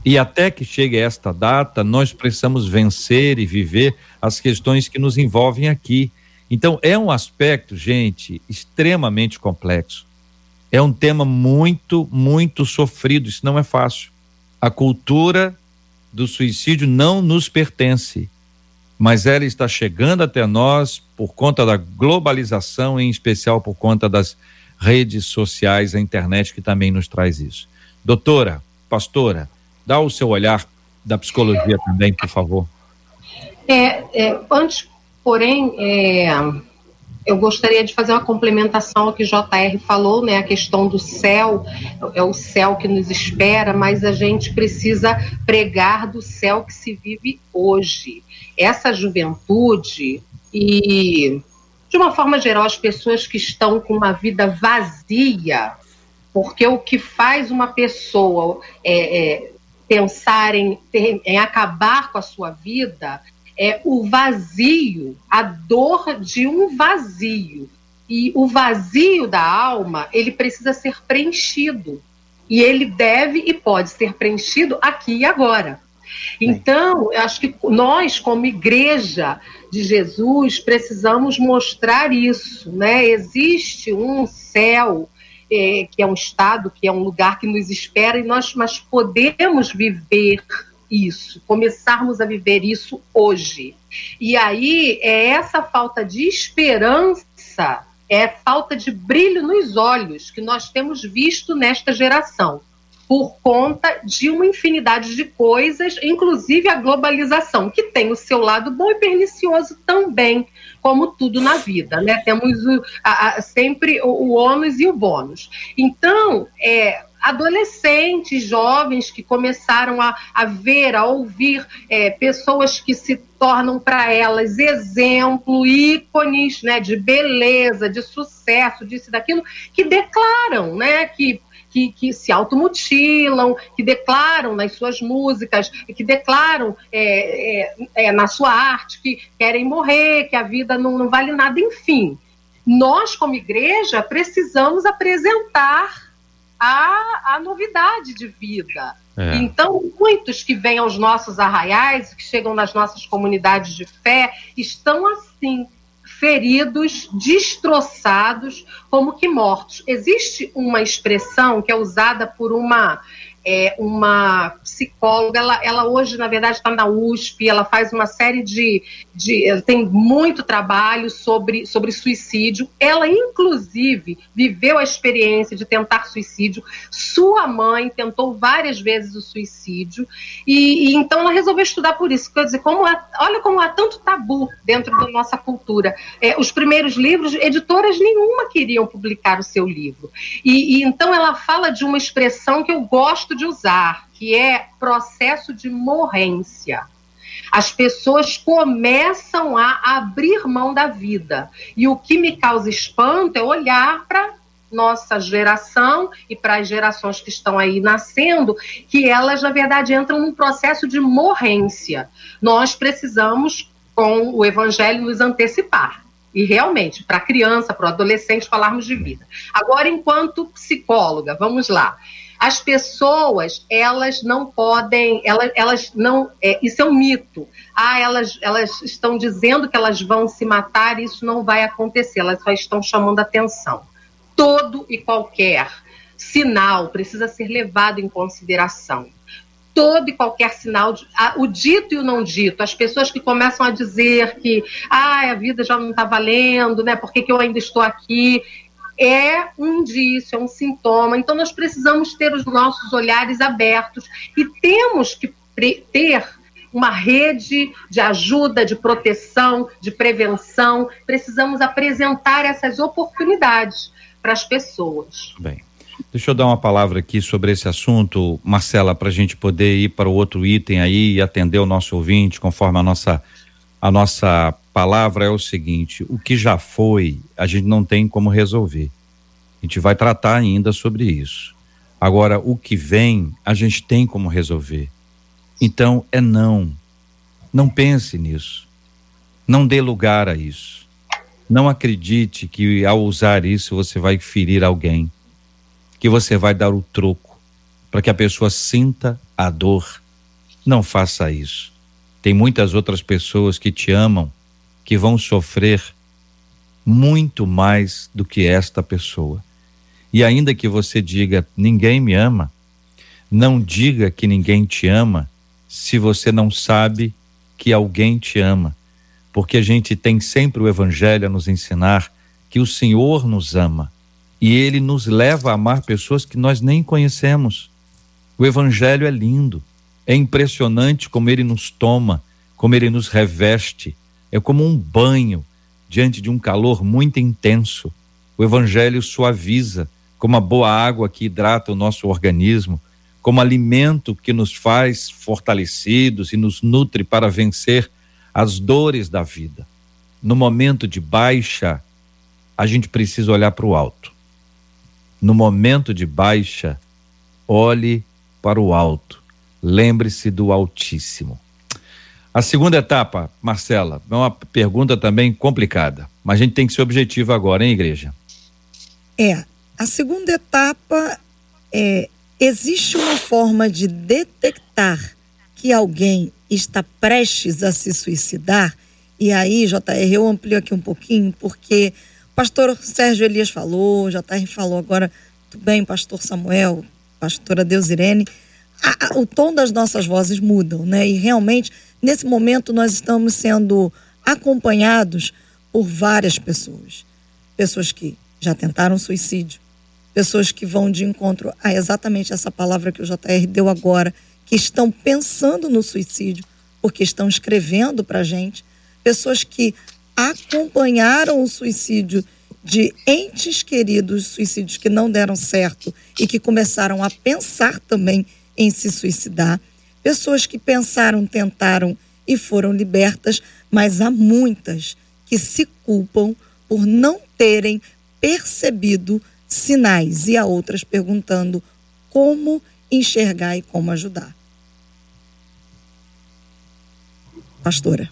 E até que chegue esta data, nós precisamos vencer e viver as questões que nos envolvem aqui. Então, é um aspecto, gente, extremamente complexo. É um tema muito, muito sofrido. Isso não é fácil. A cultura do suicídio não nos pertence, mas ela está chegando até nós por conta da globalização, em especial por conta das redes sociais, a internet que também nos traz isso. Doutora, pastora, dá o seu olhar da psicologia também, por favor. É, é antes, porém, é, eu gostaria de fazer uma complementação ao que JR falou, né? A questão do céu, é o céu que nos espera, mas a gente precisa pregar do céu que se vive hoje. Essa juventude e de uma forma geral, as pessoas que estão com uma vida vazia, porque o que faz uma pessoa é, é, pensar em, ter, em acabar com a sua vida é o vazio, a dor de um vazio. E o vazio da alma, ele precisa ser preenchido. E ele deve e pode ser preenchido aqui e agora. Então, eu acho que nós, como igreja de Jesus, precisamos mostrar isso, né? Existe um céu é, que é um estado, que é um lugar que nos espera e nós mas podemos viver isso, começarmos a viver isso hoje. E aí é essa falta de esperança é falta de brilho nos olhos que nós temos visto nesta geração por conta de uma infinidade de coisas, inclusive a globalização, que tem o seu lado bom e pernicioso também, como tudo na vida, né? Temos o, a, a, sempre o, o ônus e o bônus. Então, é, adolescentes, jovens que começaram a, a ver, a ouvir é, pessoas que se tornam para elas exemplo, ícones né, de beleza, de sucesso, disso e daquilo, que declaram né, que que, que se automutilam, que declaram nas suas músicas, que declaram é, é, é, na sua arte que querem morrer, que a vida não, não vale nada, enfim. Nós, como igreja, precisamos apresentar a, a novidade de vida. É. Então, muitos que vêm aos nossos arraiais, que chegam nas nossas comunidades de fé, estão assim, feridos, destroçados, como que mortos. Existe uma expressão que é usada por uma é uma psicóloga, ela, ela hoje, na verdade, está na USP, ela faz uma série de. de tem muito trabalho sobre, sobre suicídio. Ela, inclusive, viveu a experiência de tentar suicídio. Sua mãe tentou várias vezes o suicídio. E, e então ela resolveu estudar por isso. Quer dizer, como há, olha como há tanto tabu dentro da nossa cultura. É, os primeiros livros, editoras nenhuma queriam publicar o seu livro. E, e então ela fala de uma expressão que eu gosto gosto de usar, que é processo de morrência. As pessoas começam a abrir mão da vida. E o que me causa espanto é olhar para nossa geração e para as gerações que estão aí nascendo, que elas, na verdade, entram num processo de morrência. Nós precisamos, com o evangelho, nos antecipar. E realmente, para criança, para o adolescente, falarmos de vida. Agora, enquanto psicóloga, vamos lá as pessoas elas não podem, elas, elas não, é, isso é um mito. Ah, elas, elas estão dizendo que elas vão se matar, isso não vai acontecer. Elas só estão chamando atenção. Todo e qualquer sinal precisa ser levado em consideração. Todo e qualquer sinal, de, o dito e o não dito, as pessoas que começam a dizer que ah, a vida já não está valendo, né? Por que, que eu ainda estou aqui? É um indício, é um sintoma. Então, nós precisamos ter os nossos olhares abertos e temos que ter uma rede de ajuda, de proteção, de prevenção. Precisamos apresentar essas oportunidades para as pessoas. Bem. Deixa eu dar uma palavra aqui sobre esse assunto, Marcela, para a gente poder ir para o outro item aí e atender o nosso ouvinte, conforme a nossa, a nossa palavra é o seguinte: o que já foi, a gente não tem como resolver. A gente vai tratar ainda sobre isso. Agora, o que vem, a gente tem como resolver. Então, é não. Não pense nisso. Não dê lugar a isso. Não acredite que ao usar isso você vai ferir alguém, que você vai dar o troco para que a pessoa sinta a dor. Não faça isso. Tem muitas outras pessoas que te amam que vão sofrer muito mais do que esta pessoa. E ainda que você diga, ninguém me ama, não diga que ninguém te ama se você não sabe que alguém te ama. Porque a gente tem sempre o Evangelho a nos ensinar que o Senhor nos ama e ele nos leva a amar pessoas que nós nem conhecemos. O Evangelho é lindo, é impressionante como ele nos toma, como ele nos reveste, é como um banho diante de um calor muito intenso. O Evangelho suaviza, como a boa água que hidrata o nosso organismo, como alimento que nos faz fortalecidos e nos nutre para vencer as dores da vida. No momento de baixa, a gente precisa olhar para o alto. No momento de baixa, olhe para o alto. Lembre-se do Altíssimo. A segunda etapa, Marcela, é uma pergunta também complicada, mas a gente tem que ser objetivo agora, hein, igreja? É. A segunda etapa é: existe uma forma de detectar que alguém está prestes a se suicidar? E aí, JR, eu amplio aqui um pouquinho, porque o pastor Sérgio Elias falou, JR falou agora, tudo bem, pastor Samuel, pastora Deusirene, a, a, o tom das nossas vozes mudam, né? E realmente Nesse momento, nós estamos sendo acompanhados por várias pessoas. pessoas que já tentaram suicídio, pessoas que vão de encontro a exatamente essa palavra que o JR deu agora, que estão pensando no suicídio, porque estão escrevendo para gente, pessoas que acompanharam o suicídio de entes queridos, suicídios que não deram certo e que começaram a pensar também em se suicidar, pessoas que pensaram, tentaram e foram libertas, mas há muitas que se culpam por não terem percebido sinais e há outras perguntando como enxergar e como ajudar. Pastora.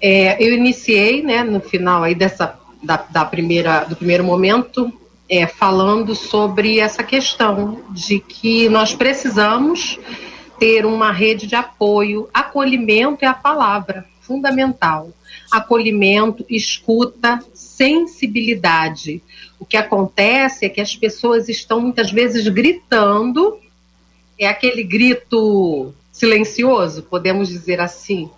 É, eu iniciei, né, no final aí dessa da, da primeira do primeiro momento, é, falando sobre essa questão de que nós precisamos ter uma rede de apoio, acolhimento é a palavra fundamental. Acolhimento, escuta, sensibilidade. O que acontece é que as pessoas estão muitas vezes gritando, é aquele grito silencioso, podemos dizer assim.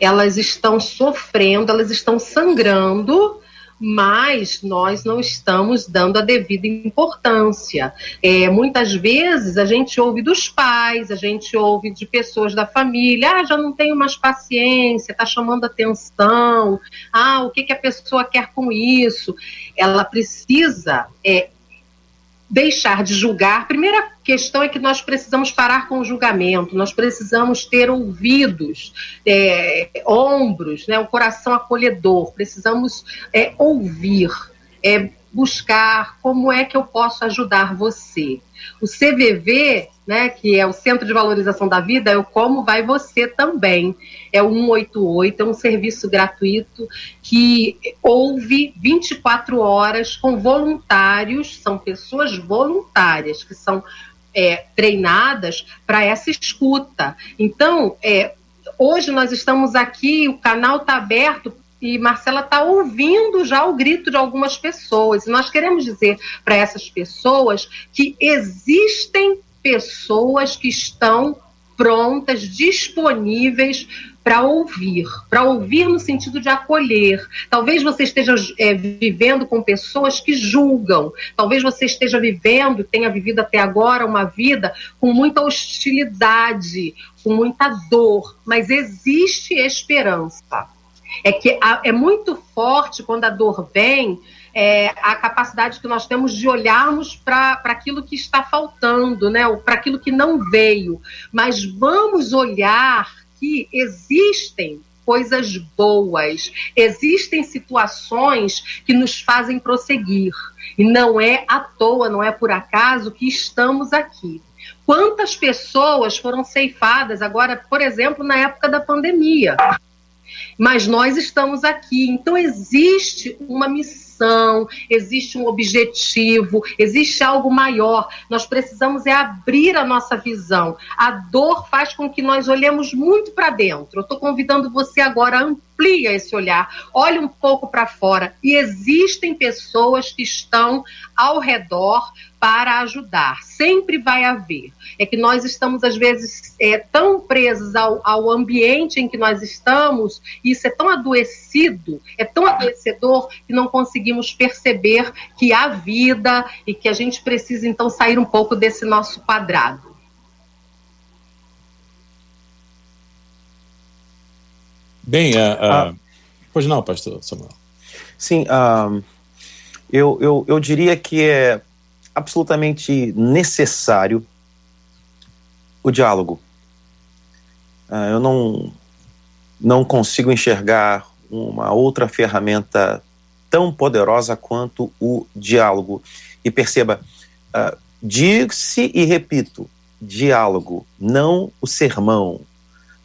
Elas estão sofrendo, elas estão sangrando, mas nós não estamos dando a devida importância. É, muitas vezes a gente ouve dos pais, a gente ouve de pessoas da família, ah, já não tenho mais paciência, está chamando atenção, ah, o que, que a pessoa quer com isso? Ela precisa é, deixar de julgar. Primeira questão é que nós precisamos parar com o julgamento, nós precisamos ter ouvidos, é, ombros, né, um coração acolhedor, precisamos é, ouvir, é, buscar como é que eu posso ajudar você. O CVV, né, que é o Centro de Valorização da Vida, é o Como Vai Você também. É o 188, é um serviço gratuito que ouve 24 horas com voluntários, são pessoas voluntárias que são é, treinadas para essa escuta. Então, é, hoje nós estamos aqui, o canal está aberto e Marcela está ouvindo já o grito de algumas pessoas. E nós queremos dizer para essas pessoas que existem pessoas que estão prontas, disponíveis para ouvir, para ouvir no sentido de acolher. Talvez você esteja é, vivendo com pessoas que julgam, talvez você esteja vivendo, tenha vivido até agora uma vida com muita hostilidade, com muita dor, mas existe esperança é que é muito forte quando a dor vem, é, a capacidade que nós temos de olharmos para aquilo que está faltando, né, para aquilo que não veio. Mas vamos olhar que existem coisas boas, existem situações que nos fazem prosseguir. E não é à toa, não é por acaso que estamos aqui. Quantas pessoas foram ceifadas agora, por exemplo, na época da pandemia? Mas nós estamos aqui. Então existe uma missão, existe um objetivo, existe algo maior. Nós precisamos é abrir a nossa visão. A dor faz com que nós olhemos muito para dentro. Eu estou convidando você agora a amplia esse olhar, olhe um pouco para fora. E existem pessoas que estão ao redor para ajudar. Sempre vai haver. É que nós estamos, às vezes, é, tão presos ao, ao ambiente em que nós estamos, e isso é tão adoecido, é tão adoecedor, que não conseguimos perceber que há vida e que a gente precisa, então, sair um pouco desse nosso quadrado. Bem, uh, uh, ah, pois não, pastor Samuel. Sim, uh, eu, eu, eu diria que é absolutamente necessário o diálogo. Uh, eu não, não consigo enxergar uma outra ferramenta tão poderosa quanto o diálogo. E perceba, uh, digo-se e repito, diálogo, não o sermão,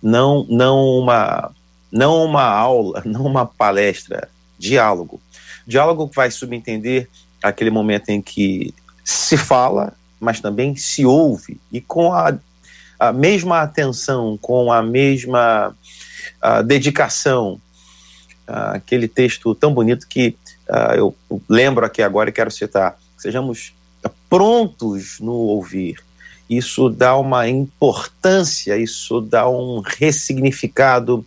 não, não uma não uma aula, <laughs> não uma palestra, diálogo. Diálogo vai subentender aquele momento em que se fala, mas também se ouve, e com a, a mesma atenção, com a mesma a dedicação. aquele texto tão bonito que eu lembro aqui agora e quero citar: sejamos prontos no ouvir. Isso dá uma importância, isso dá um ressignificado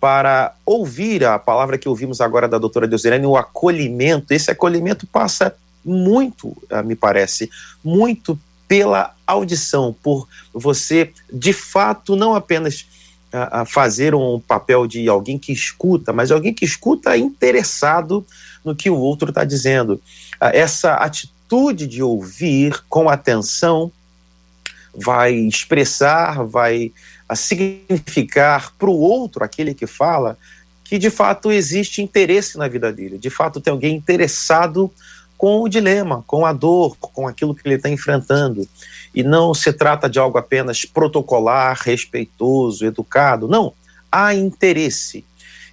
para ouvir a palavra que ouvimos agora da doutora Deusirene, o acolhimento. Esse acolhimento passa muito, ah, me parece, muito pela audição, por você de fato não apenas a, a fazer um papel de alguém que escuta, mas alguém que escuta interessado no que o outro está dizendo. Ah, essa atitude de ouvir com atenção vai expressar, vai ah, significar para o outro, aquele que fala, que de fato existe interesse na vida dele, de fato tem alguém interessado com o dilema, com a dor, com aquilo que ele está enfrentando. E não se trata de algo apenas protocolar, respeitoso, educado. Não, há interesse.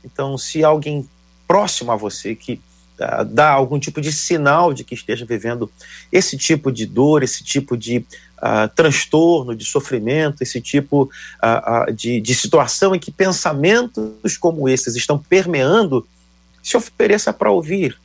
Então, se alguém próximo a você que uh, dá algum tipo de sinal de que esteja vivendo esse tipo de dor, esse tipo de uh, transtorno, de sofrimento, esse tipo uh, de, de situação em que pensamentos como esses estão permeando, se ofereça para ouvir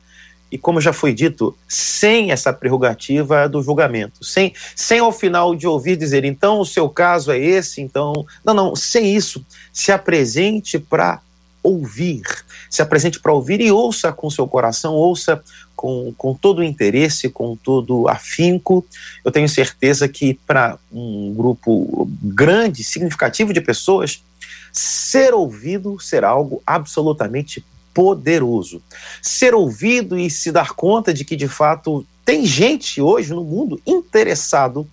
e como já foi dito, sem essa prerrogativa do julgamento, sem, sem ao final de ouvir dizer, então o seu caso é esse, então. Não, não, sem isso, se apresente para ouvir, se apresente para ouvir e ouça com seu coração, ouça com, com todo o interesse, com todo afinco. Eu tenho certeza que para um grupo grande, significativo de pessoas, ser ouvido será algo absolutamente poderoso. Ser ouvido e se dar conta de que, de fato, tem gente hoje no mundo interessado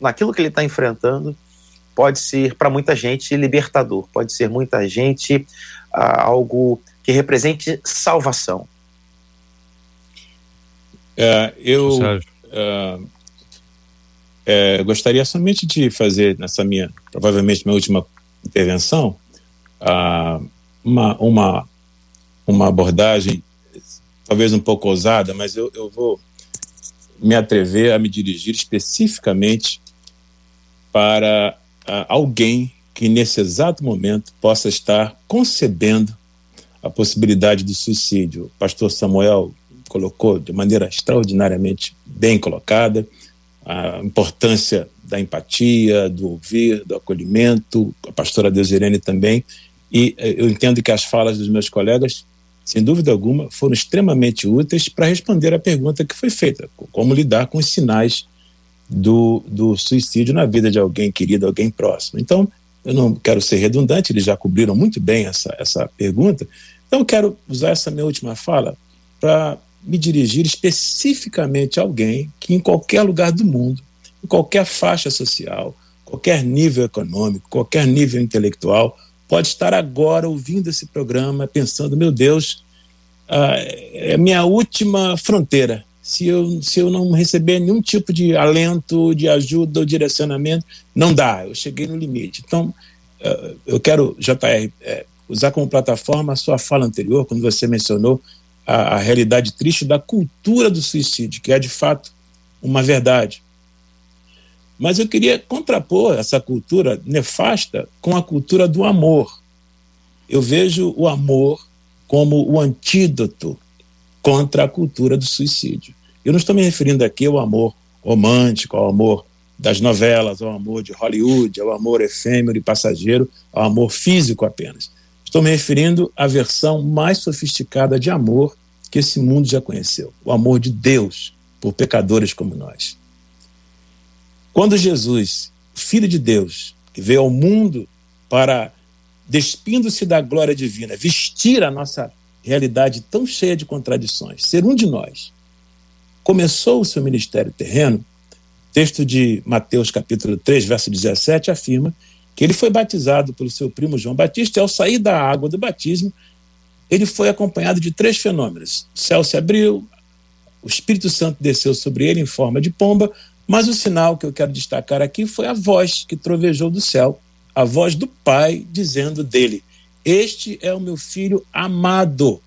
naquilo que ele está enfrentando, pode ser para muita gente libertador, pode ser muita gente ah, algo que represente salvação. É, eu uh, é, gostaria somente de fazer nessa minha, provavelmente minha última intervenção, uh, uma, uma uma abordagem talvez um pouco ousada, mas eu, eu vou me atrever a me dirigir especificamente para uh, alguém que nesse exato momento possa estar concebendo a possibilidade do suicídio. O pastor Samuel colocou de maneira extraordinariamente bem colocada a importância da empatia, do ouvir, do acolhimento, a pastora Deusirene também, e eh, eu entendo que as falas dos meus colegas sem dúvida alguma, foram extremamente úteis para responder à pergunta que foi feita: como lidar com os sinais do, do suicídio na vida de alguém querido, alguém próximo. Então, eu não quero ser redundante, eles já cobriram muito bem essa, essa pergunta. Então, eu quero usar essa minha última fala para me dirigir especificamente a alguém que, em qualquer lugar do mundo, em qualquer faixa social, qualquer nível econômico, qualquer nível intelectual, pode estar agora ouvindo esse programa, pensando: meu Deus, ah, é minha última fronteira. Se eu, se eu não receber nenhum tipo de alento, de ajuda ou direcionamento, não dá, eu cheguei no limite. Então, ah, eu quero, JR, é, usar como plataforma a sua fala anterior, quando você mencionou a, a realidade triste da cultura do suicídio, que é de fato uma verdade. Mas eu queria contrapor essa cultura nefasta com a cultura do amor. Eu vejo o amor como o antídoto contra a cultura do suicídio. Eu não estou me referindo aqui ao amor romântico, ao amor das novelas, ao amor de Hollywood, ao amor efêmero e passageiro, ao amor físico apenas. Estou me referindo à versão mais sofisticada de amor que esse mundo já conheceu: o amor de Deus por pecadores como nós. Quando Jesus, Filho de Deus, que veio ao mundo para, despindo-se da glória divina, vestir a nossa realidade tão cheia de contradições, ser um de nós, começou o seu ministério terreno, texto de Mateus capítulo 3, verso 17, afirma que ele foi batizado pelo seu primo João Batista e ao sair da água do batismo, ele foi acompanhado de três fenômenos. O céu se abriu, o Espírito Santo desceu sobre ele em forma de pomba, mas o sinal que eu quero destacar aqui foi a voz que trovejou do céu, a voz do Pai dizendo dele: Este é o meu filho amado,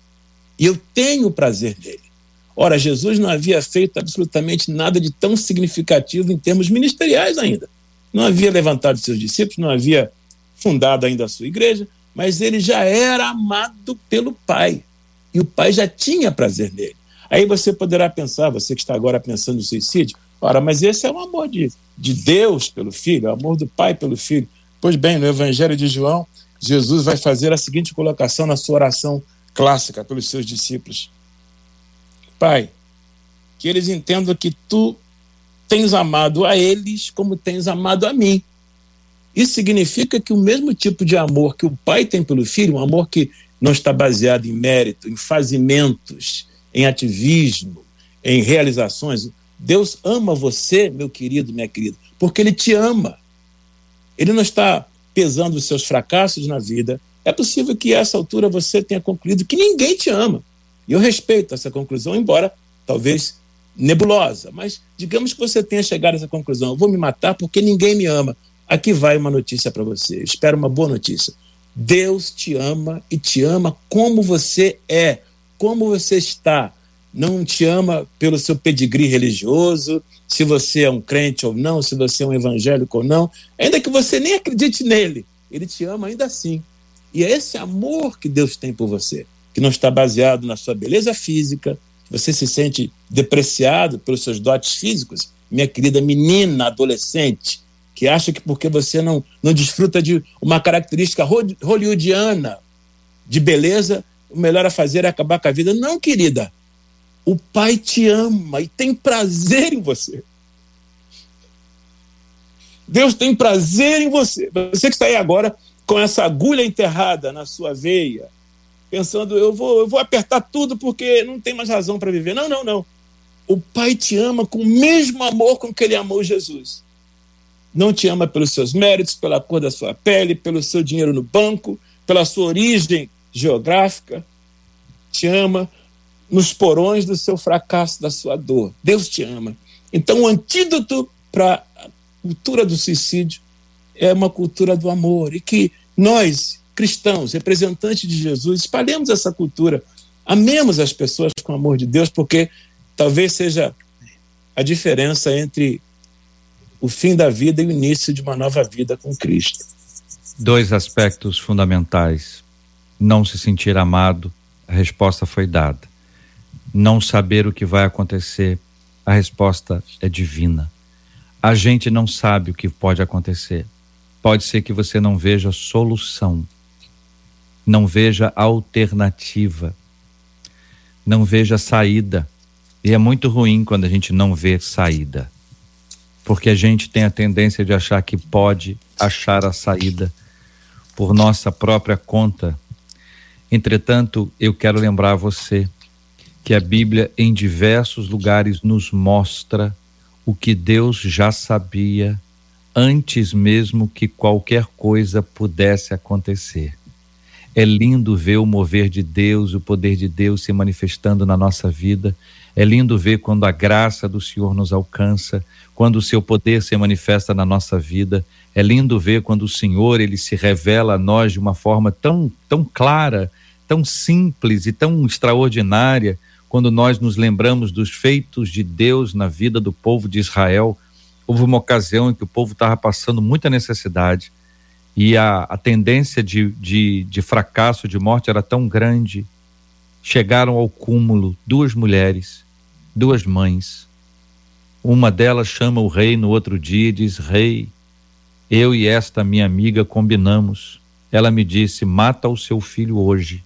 e eu tenho prazer nele. Ora, Jesus não havia feito absolutamente nada de tão significativo em termos ministeriais ainda. Não havia levantado seus discípulos, não havia fundado ainda a sua igreja, mas ele já era amado pelo Pai. E o Pai já tinha prazer nele. Aí você poderá pensar, você que está agora pensando no suicídio, Ora, mas esse é o amor de, de Deus pelo Filho, é o amor do Pai pelo Filho. Pois bem, no Evangelho de João, Jesus vai fazer a seguinte colocação na sua oração clássica pelos seus discípulos: Pai, que eles entendam que tu tens amado a eles como tens amado a mim. Isso significa que o mesmo tipo de amor que o pai tem pelo filho, um amor que não está baseado em mérito, em fazimentos, em ativismo, em realizações. Deus ama você, meu querido, minha querida, porque Ele te ama. Ele não está pesando os seus fracassos na vida. É possível que a essa altura você tenha concluído que ninguém te ama. E eu respeito essa conclusão, embora talvez nebulosa, mas digamos que você tenha chegado a essa conclusão: eu vou me matar porque ninguém me ama. Aqui vai uma notícia para você. Espero uma boa notícia. Deus te ama e te ama como você é, como você está. Não te ama pelo seu pedigree religioso, se você é um crente ou não, se você é um evangélico ou não, ainda que você nem acredite nele, ele te ama ainda assim. E é esse amor que Deus tem por você, que não está baseado na sua beleza física, você se sente depreciado pelos seus dotes físicos, minha querida menina, adolescente, que acha que porque você não, não desfruta de uma característica hollywoodiana de beleza, o melhor a fazer é acabar com a vida. Não, querida. O Pai te ama e tem prazer em você. Deus tem prazer em você. Você que está aí agora com essa agulha enterrada na sua veia, pensando, eu vou, eu vou apertar tudo porque não tem mais razão para viver. Não, não, não. O Pai te ama com o mesmo amor com que ele amou Jesus. Não te ama pelos seus méritos, pela cor da sua pele, pelo seu dinheiro no banco, pela sua origem geográfica. Te ama nos porões do seu fracasso, da sua dor. Deus te ama. Então, o antídoto para a cultura do suicídio é uma cultura do amor. E que nós, cristãos, representantes de Jesus, espalhemos essa cultura. Amemos as pessoas com o amor de Deus, porque talvez seja a diferença entre o fim da vida e o início de uma nova vida com Cristo. Dois aspectos fundamentais. Não se sentir amado, a resposta foi dada não saber o que vai acontecer, a resposta é divina. A gente não sabe o que pode acontecer. Pode ser que você não veja solução, não veja alternativa, não veja saída. E é muito ruim quando a gente não vê saída, porque a gente tem a tendência de achar que pode achar a saída por nossa própria conta. Entretanto, eu quero lembrar você que a Bíblia em diversos lugares nos mostra o que Deus já sabia antes mesmo que qualquer coisa pudesse acontecer. É lindo ver o mover de Deus, o poder de Deus se manifestando na nossa vida. É lindo ver quando a graça do Senhor nos alcança, quando o seu poder se manifesta na nossa vida. É lindo ver quando o Senhor ele se revela a nós de uma forma tão tão clara, tão simples e tão extraordinária quando nós nos lembramos dos feitos de Deus na vida do povo de Israel. Houve uma ocasião em que o povo estava passando muita necessidade e a, a tendência de, de, de fracasso, de morte era tão grande. Chegaram ao cúmulo duas mulheres, duas mães. Uma delas chama o rei no outro dia e diz: Rei, eu e esta minha amiga combinamos. Ela me disse: mata o seu filho hoje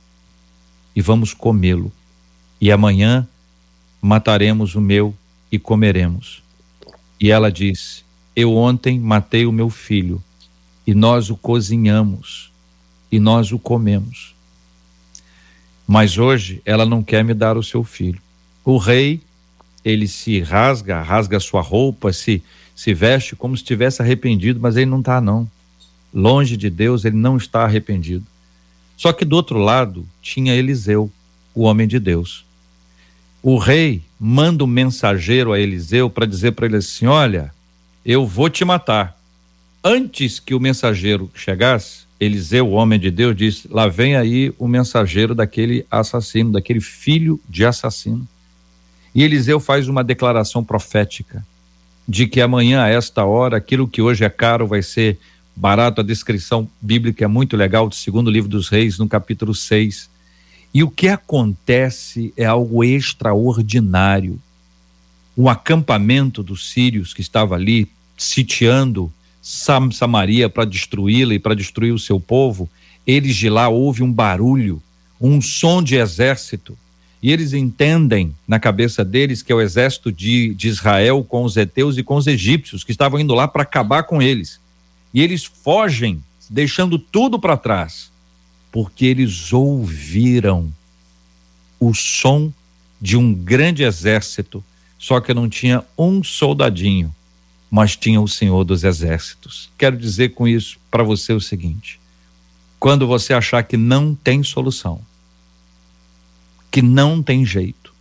e vamos comê-lo e amanhã mataremos o meu e comeremos. E ela disse: Eu ontem matei o meu filho, e nós o cozinhamos, e nós o comemos. Mas hoje ela não quer me dar o seu filho. O rei, ele se rasga, rasga sua roupa, se, se veste como se estivesse arrependido, mas ele não está, não. Longe de Deus, ele não está arrependido. Só que do outro lado tinha Eliseu, o homem de Deus o rei manda um mensageiro a Eliseu para dizer para ele assim: Olha, eu vou te matar. Antes que o mensageiro chegasse, Eliseu, o homem de Deus, disse: Lá vem aí o mensageiro daquele assassino, daquele filho de assassino. E Eliseu faz uma declaração profética de que amanhã, a esta hora, aquilo que hoje é caro vai ser barato. A descrição bíblica é muito legal do segundo livro dos Reis, no capítulo 6 e o que acontece é algo extraordinário. O acampamento dos sírios que estava ali sitiando Sam Samaria para destruí-la e para destruir o seu povo, eles de lá ouvem um barulho, um som de exército, e eles entendem na cabeça deles que é o exército de, de Israel com os heteus e com os egípcios que estavam indo lá para acabar com eles. E eles fogem, deixando tudo para trás, porque eles ouviram o som de um grande exército, só que não tinha um soldadinho, mas tinha o Senhor dos exércitos. Quero dizer com isso para você o seguinte: quando você achar que não tem solução, que não tem jeito,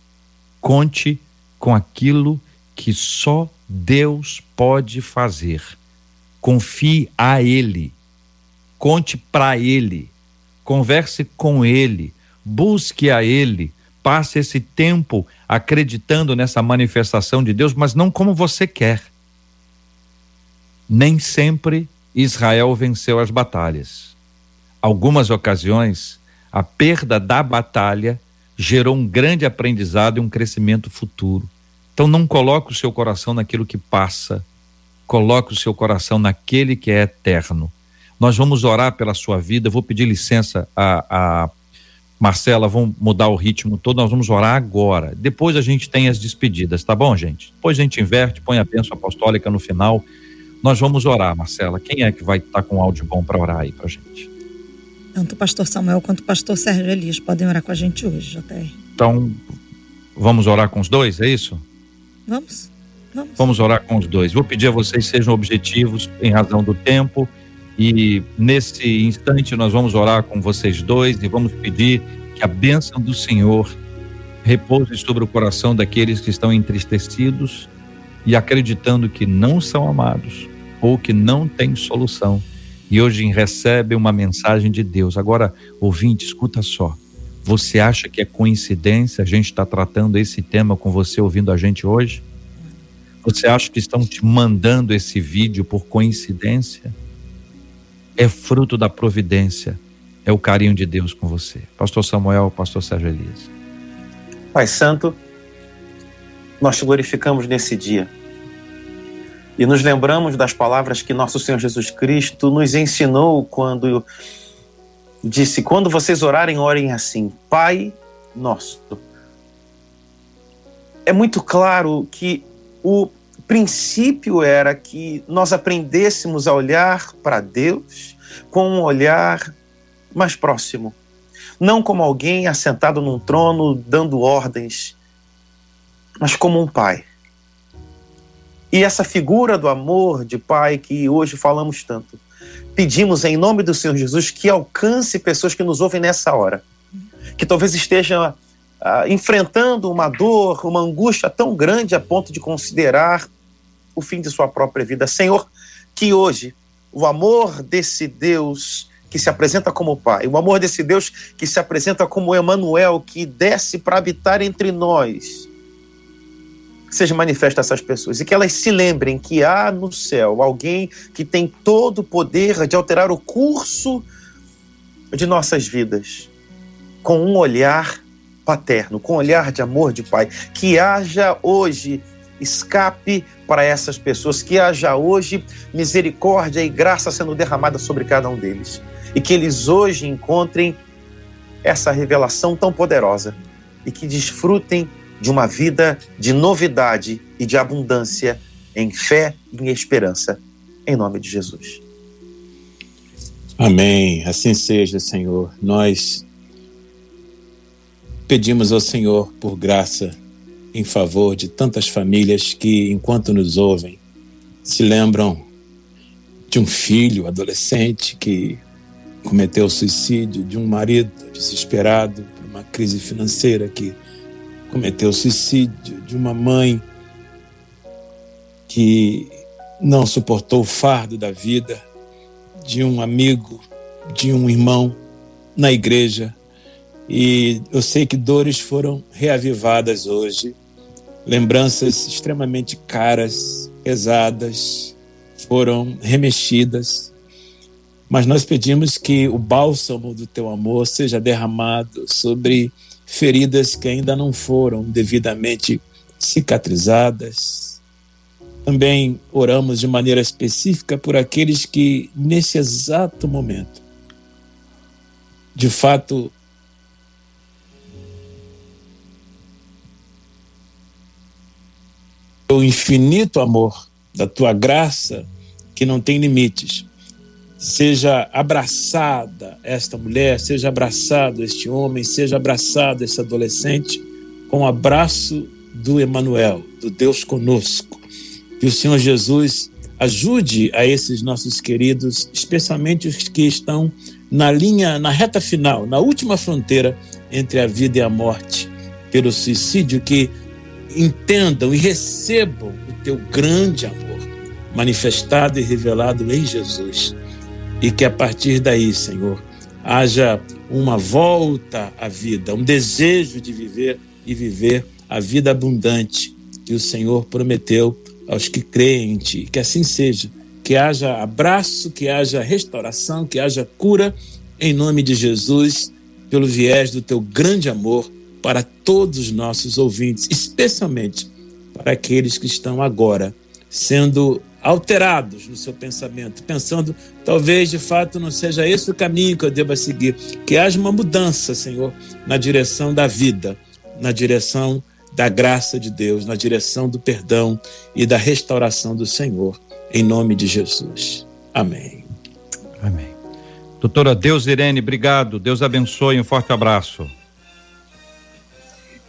conte com aquilo que só Deus pode fazer. Confie a Ele, conte para Ele, converse com Ele, busque a Ele, passe esse tempo acreditando nessa manifestação de Deus, mas não como você quer. Nem sempre Israel venceu as batalhas. Algumas ocasiões, a perda da batalha gerou um grande aprendizado e um crescimento futuro. Então não coloque o seu coração naquilo que passa, coloque o seu coração naquele que é eterno. Nós vamos orar pela sua vida. vou pedir licença a, a Marcela, vamos mudar o ritmo todo. Nós vamos orar agora. Depois a gente tem as despedidas, tá bom, gente? Depois a gente inverte, põe a bênção apostólica no final. Nós vamos orar, Marcela. Quem é que vai estar com áudio bom para orar aí para gente? Tanto o pastor Samuel quanto o pastor Sérgio Elias podem orar com a gente hoje, JR. Então, vamos orar com os dois, é isso? Vamos. Vamos. Vamos orar com os dois. Vou pedir a vocês sejam objetivos em razão do tempo e nesse instante nós vamos orar com vocês dois e vamos pedir que a bênção do Senhor repouse sobre o coração daqueles que estão entristecidos e acreditando que não são amados ou que não têm solução e hoje recebe uma mensagem de Deus. Agora, ouvinte, escuta só. Você acha que é coincidência a gente estar tá tratando esse tema com você ouvindo a gente hoje? Você acha que estão te mandando esse vídeo por coincidência? É fruto da providência, é o carinho de Deus com você. Pastor Samuel, Pastor Sérgio Elias. Pai Santo, nós te glorificamos nesse dia e nos lembramos das palavras que nosso Senhor Jesus Cristo nos ensinou quando disse: Quando vocês orarem, orem assim, Pai nosso. É muito claro que o princípio era que nós aprendêssemos a olhar para Deus com um olhar mais próximo. Não como alguém assentado num trono dando ordens, mas como um pai. E essa figura do amor de pai que hoje falamos tanto, pedimos em nome do Senhor Jesus que alcance pessoas que nos ouvem nessa hora, que talvez estejam ah, enfrentando uma dor, uma angústia tão grande a ponto de considerar o fim de sua própria vida. Senhor, que hoje o amor desse Deus que se apresenta como Pai, o amor desse Deus que se apresenta como Emanuel, que desce para habitar entre nós, seja manifesto a essas pessoas e que elas se lembrem que há no céu alguém que tem todo o poder de alterar o curso de nossas vidas com um olhar paterno, com um olhar de amor de pai. Que haja hoje escape para essas pessoas, que haja hoje misericórdia e graça sendo derramada sobre cada um deles. E que eles hoje encontrem essa revelação tão poderosa e que desfrutem de uma vida de novidade e de abundância em fé e em esperança. Em nome de Jesus. Amém. Assim seja, Senhor. Nós pedimos ao Senhor por graça em favor de tantas famílias que, enquanto nos ouvem, se lembram de um filho adolescente que cometeu suicídio, de um marido desesperado por uma crise financeira que cometeu suicídio, de uma mãe que não suportou o fardo da vida, de um amigo, de um irmão na igreja. E eu sei que dores foram reavivadas hoje lembranças extremamente caras, pesadas, foram remexidas. Mas nós pedimos que o bálsamo do teu amor seja derramado sobre feridas que ainda não foram devidamente cicatrizadas. Também oramos de maneira específica por aqueles que, nesse exato momento, de fato, o infinito amor da tua graça que não tem limites. Seja abraçada esta mulher, seja abraçado este homem, seja abraçado esse adolescente com o abraço do Emanuel, do Deus conosco. Que o Senhor Jesus ajude a esses nossos queridos, especialmente os que estão na linha, na reta final, na última fronteira entre a vida e a morte, pelo suicídio, que entendam e recebam o teu grande amor manifestado e revelado em Jesus. E que a partir daí, Senhor, haja uma volta à vida, um desejo de viver e viver a vida abundante que o Senhor prometeu aos que creem em Ti. Que assim seja. Que haja abraço, que haja restauração, que haja cura, em nome de Jesus, pelo viés do Teu grande amor para todos os nossos ouvintes, especialmente para aqueles que estão agora sendo alterados no seu pensamento, pensando talvez de fato não seja esse o caminho que eu deva seguir, que haja uma mudança, Senhor, na direção da vida, na direção da graça de Deus, na direção do perdão e da restauração do Senhor, em nome de Jesus. Amém. Amém. Doutora Deus Irene, obrigado. Deus abençoe. Um forte abraço.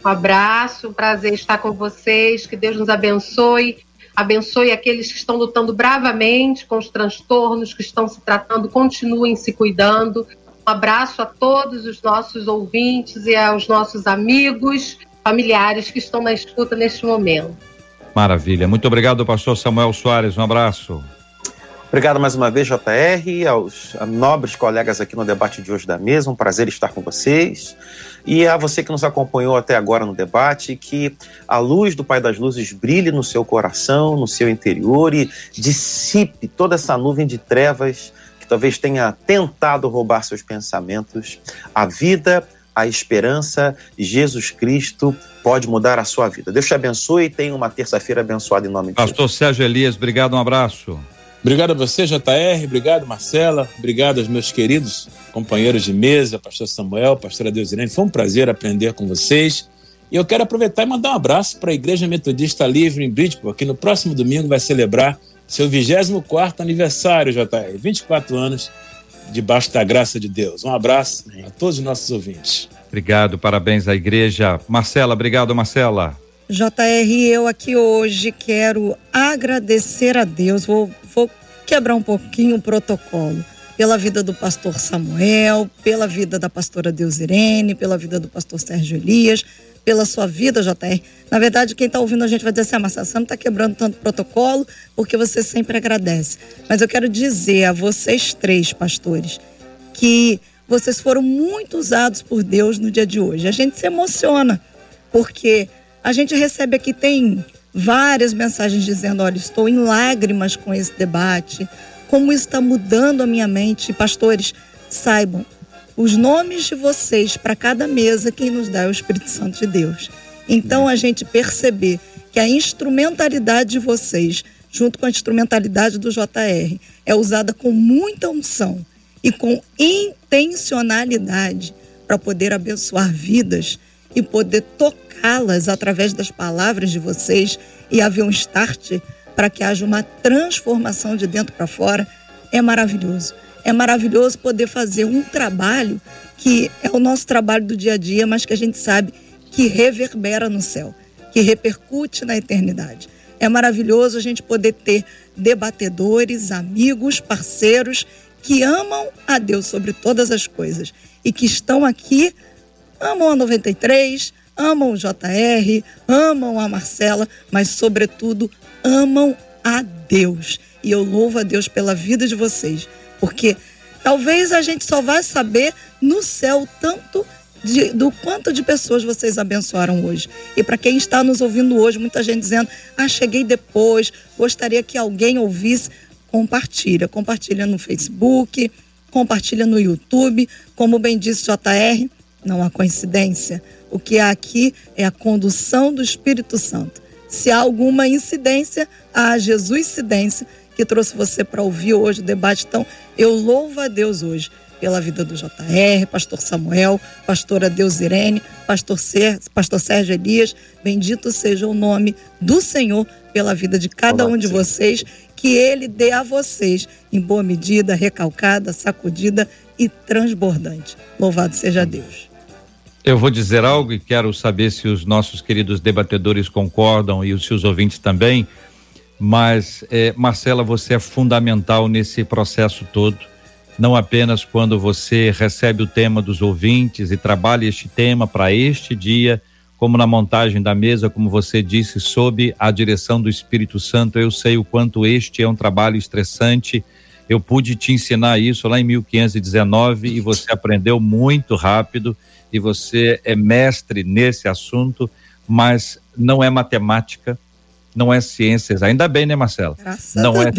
Um abraço, prazer estar com vocês. Que Deus nos abençoe. Abençoe aqueles que estão lutando bravamente com os transtornos, que estão se tratando, continuem se cuidando. Um abraço a todos os nossos ouvintes e aos nossos amigos, familiares que estão na escuta neste momento. Maravilha. Muito obrigado, pastor Samuel Soares. Um abraço. Obrigado mais uma vez, JR, aos nobres colegas aqui no debate de hoje da mesa. Um prazer estar com vocês. E a você que nos acompanhou até agora no debate, que a luz do Pai das Luzes brilhe no seu coração, no seu interior e dissipe toda essa nuvem de trevas que talvez tenha tentado roubar seus pensamentos. A vida, a esperança, Jesus Cristo pode mudar a sua vida. Deus te abençoe e tenha uma terça-feira abençoada em nome de Pastor Jesus. Sérgio Elias, obrigado, um abraço. Obrigado a você, JR. Obrigado, Marcela. Obrigado aos meus queridos companheiros de mesa, pastor Samuel, pastora Deusirene. Foi um prazer aprender com vocês. E eu quero aproveitar e mandar um abraço para a Igreja Metodista Livre em Bridgeport, que no próximo domingo vai celebrar seu 24 aniversário, JR. 24 anos debaixo da graça de Deus. Um abraço a todos os nossos ouvintes. Obrigado, parabéns à igreja. Marcela, obrigado, Marcela. JR, eu aqui hoje quero agradecer a Deus, vou, vou quebrar um pouquinho o protocolo. Pela vida do pastor Samuel, pela vida da pastora Deusirene, pela vida do pastor Sérgio Elias, pela sua vida, JR. Na verdade, quem está ouvindo a gente vai dizer assim: ah, Marcelo, você não está quebrando tanto protocolo, porque você sempre agradece. Mas eu quero dizer a vocês três, pastores, que vocês foram muito usados por Deus no dia de hoje. A gente se emociona, porque a gente recebe aqui, tem várias mensagens dizendo: olha, estou em lágrimas com esse debate, como está mudando a minha mente. Pastores, saibam, os nomes de vocês para cada mesa, quem nos dá é o Espírito Santo de Deus. Então a gente perceber que a instrumentalidade de vocês, junto com a instrumentalidade do JR, é usada com muita unção e com intencionalidade para poder abençoar vidas e poder tocá-las através das palavras de vocês e haver um start para que haja uma transformação de dentro para fora, é maravilhoso. É maravilhoso poder fazer um trabalho que é o nosso trabalho do dia a dia, mas que a gente sabe que reverbera no céu, que repercute na eternidade. É maravilhoso a gente poder ter debatedores, amigos, parceiros que amam a Deus sobre todas as coisas e que estão aqui amam a 93, amam o JR, amam a Marcela, mas, sobretudo, amam a Deus. E eu louvo a Deus pela vida de vocês, porque talvez a gente só vai saber no céu tanto de, do quanto de pessoas vocês abençoaram hoje. E para quem está nos ouvindo hoje, muita gente dizendo: Ah, cheguei depois, gostaria que alguém ouvisse. Compartilha, compartilha no Facebook, compartilha no YouTube. Como bem disse JR, não há coincidência. O que há aqui é a condução do Espírito Santo. Se há alguma incidência, há Jesus incidência que trouxe você para ouvir hoje o debate. Então, eu louvo a Deus hoje pela vida do JR, pastor Samuel, pastora Deus Irene, pastor, Ser, pastor Sérgio Elias. Bendito seja o nome do Senhor pela vida de cada Olá, um de vocês, que ele dê a vocês em boa medida, recalcada, sacudida e transbordante. Louvado seja Deus. Eu vou dizer algo e quero saber se os nossos queridos debatedores concordam e os seus ouvintes também. Mas, é, Marcela, você é fundamental nesse processo todo não apenas quando você recebe o tema dos ouvintes e trabalha este tema para este dia, como na montagem da mesa, como você disse, sob a direção do Espírito Santo. Eu sei o quanto este é um trabalho estressante. Eu pude te ensinar isso lá em 1519 e você aprendeu muito rápido e você é mestre nesse assunto, mas não é matemática, não é ciência exata. Ainda bem, né, Marcela? não é,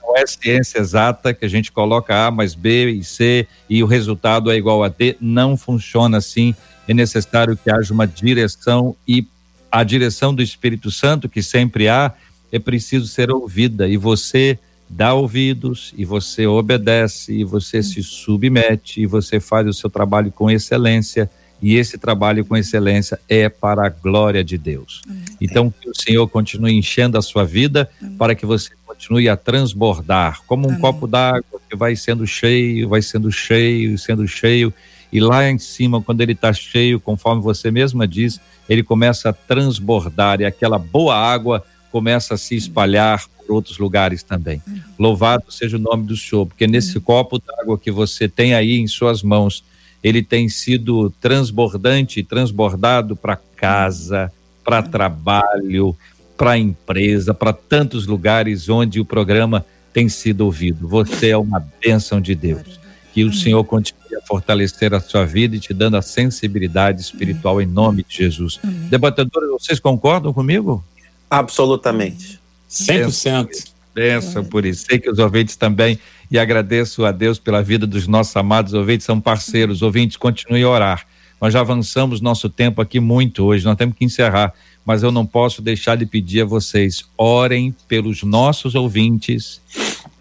não é ciência exata que a gente coloca A mais B e C e o resultado é igual a D. Não funciona assim. É necessário que haja uma direção e a direção do Espírito Santo, que sempre há, é preciso ser ouvida. E você dá ouvidos, e você obedece, e você se submete, e você faz o seu trabalho com excelência e esse trabalho com excelência é para a glória de Deus. Então, que o Senhor continue enchendo a sua vida para que você continue a transbordar, como um Amém. copo d'água que vai sendo cheio, vai sendo cheio, sendo cheio, e lá em cima, quando ele está cheio, conforme você mesma diz, ele começa a transbordar e aquela boa água começa a se espalhar por outros lugares também. Louvado seja o nome do Senhor, porque nesse copo d'água que você tem aí em suas mãos, ele tem sido transbordante, transbordado para casa, para trabalho, para empresa, para tantos lugares onde o programa tem sido ouvido. Você é uma bênção de Deus. Que o Senhor continue a fortalecer a sua vida e te dando a sensibilidade espiritual em nome de Jesus. Debatedores, vocês concordam comigo? Absolutamente. 100%. Benção por isso. Sei que os ouvintes também e agradeço a Deus pela vida dos nossos amados ouvintes, são parceiros. Ouvintes, continue a orar. Nós já avançamos nosso tempo aqui muito hoje, nós temos que encerrar, mas eu não posso deixar de pedir a vocês: orem pelos nossos ouvintes,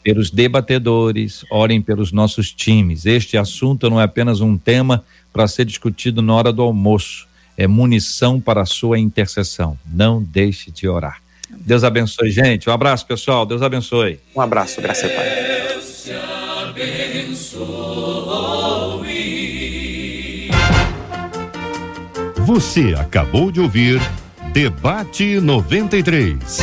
pelos debatedores, orem pelos nossos times. Este assunto não é apenas um tema para ser discutido na hora do almoço, é munição para a sua intercessão. Não deixe de orar. Deus abençoe, gente. Um abraço, pessoal. Deus abençoe. Um abraço, graça e paz. Você acabou de ouvir Debate 93.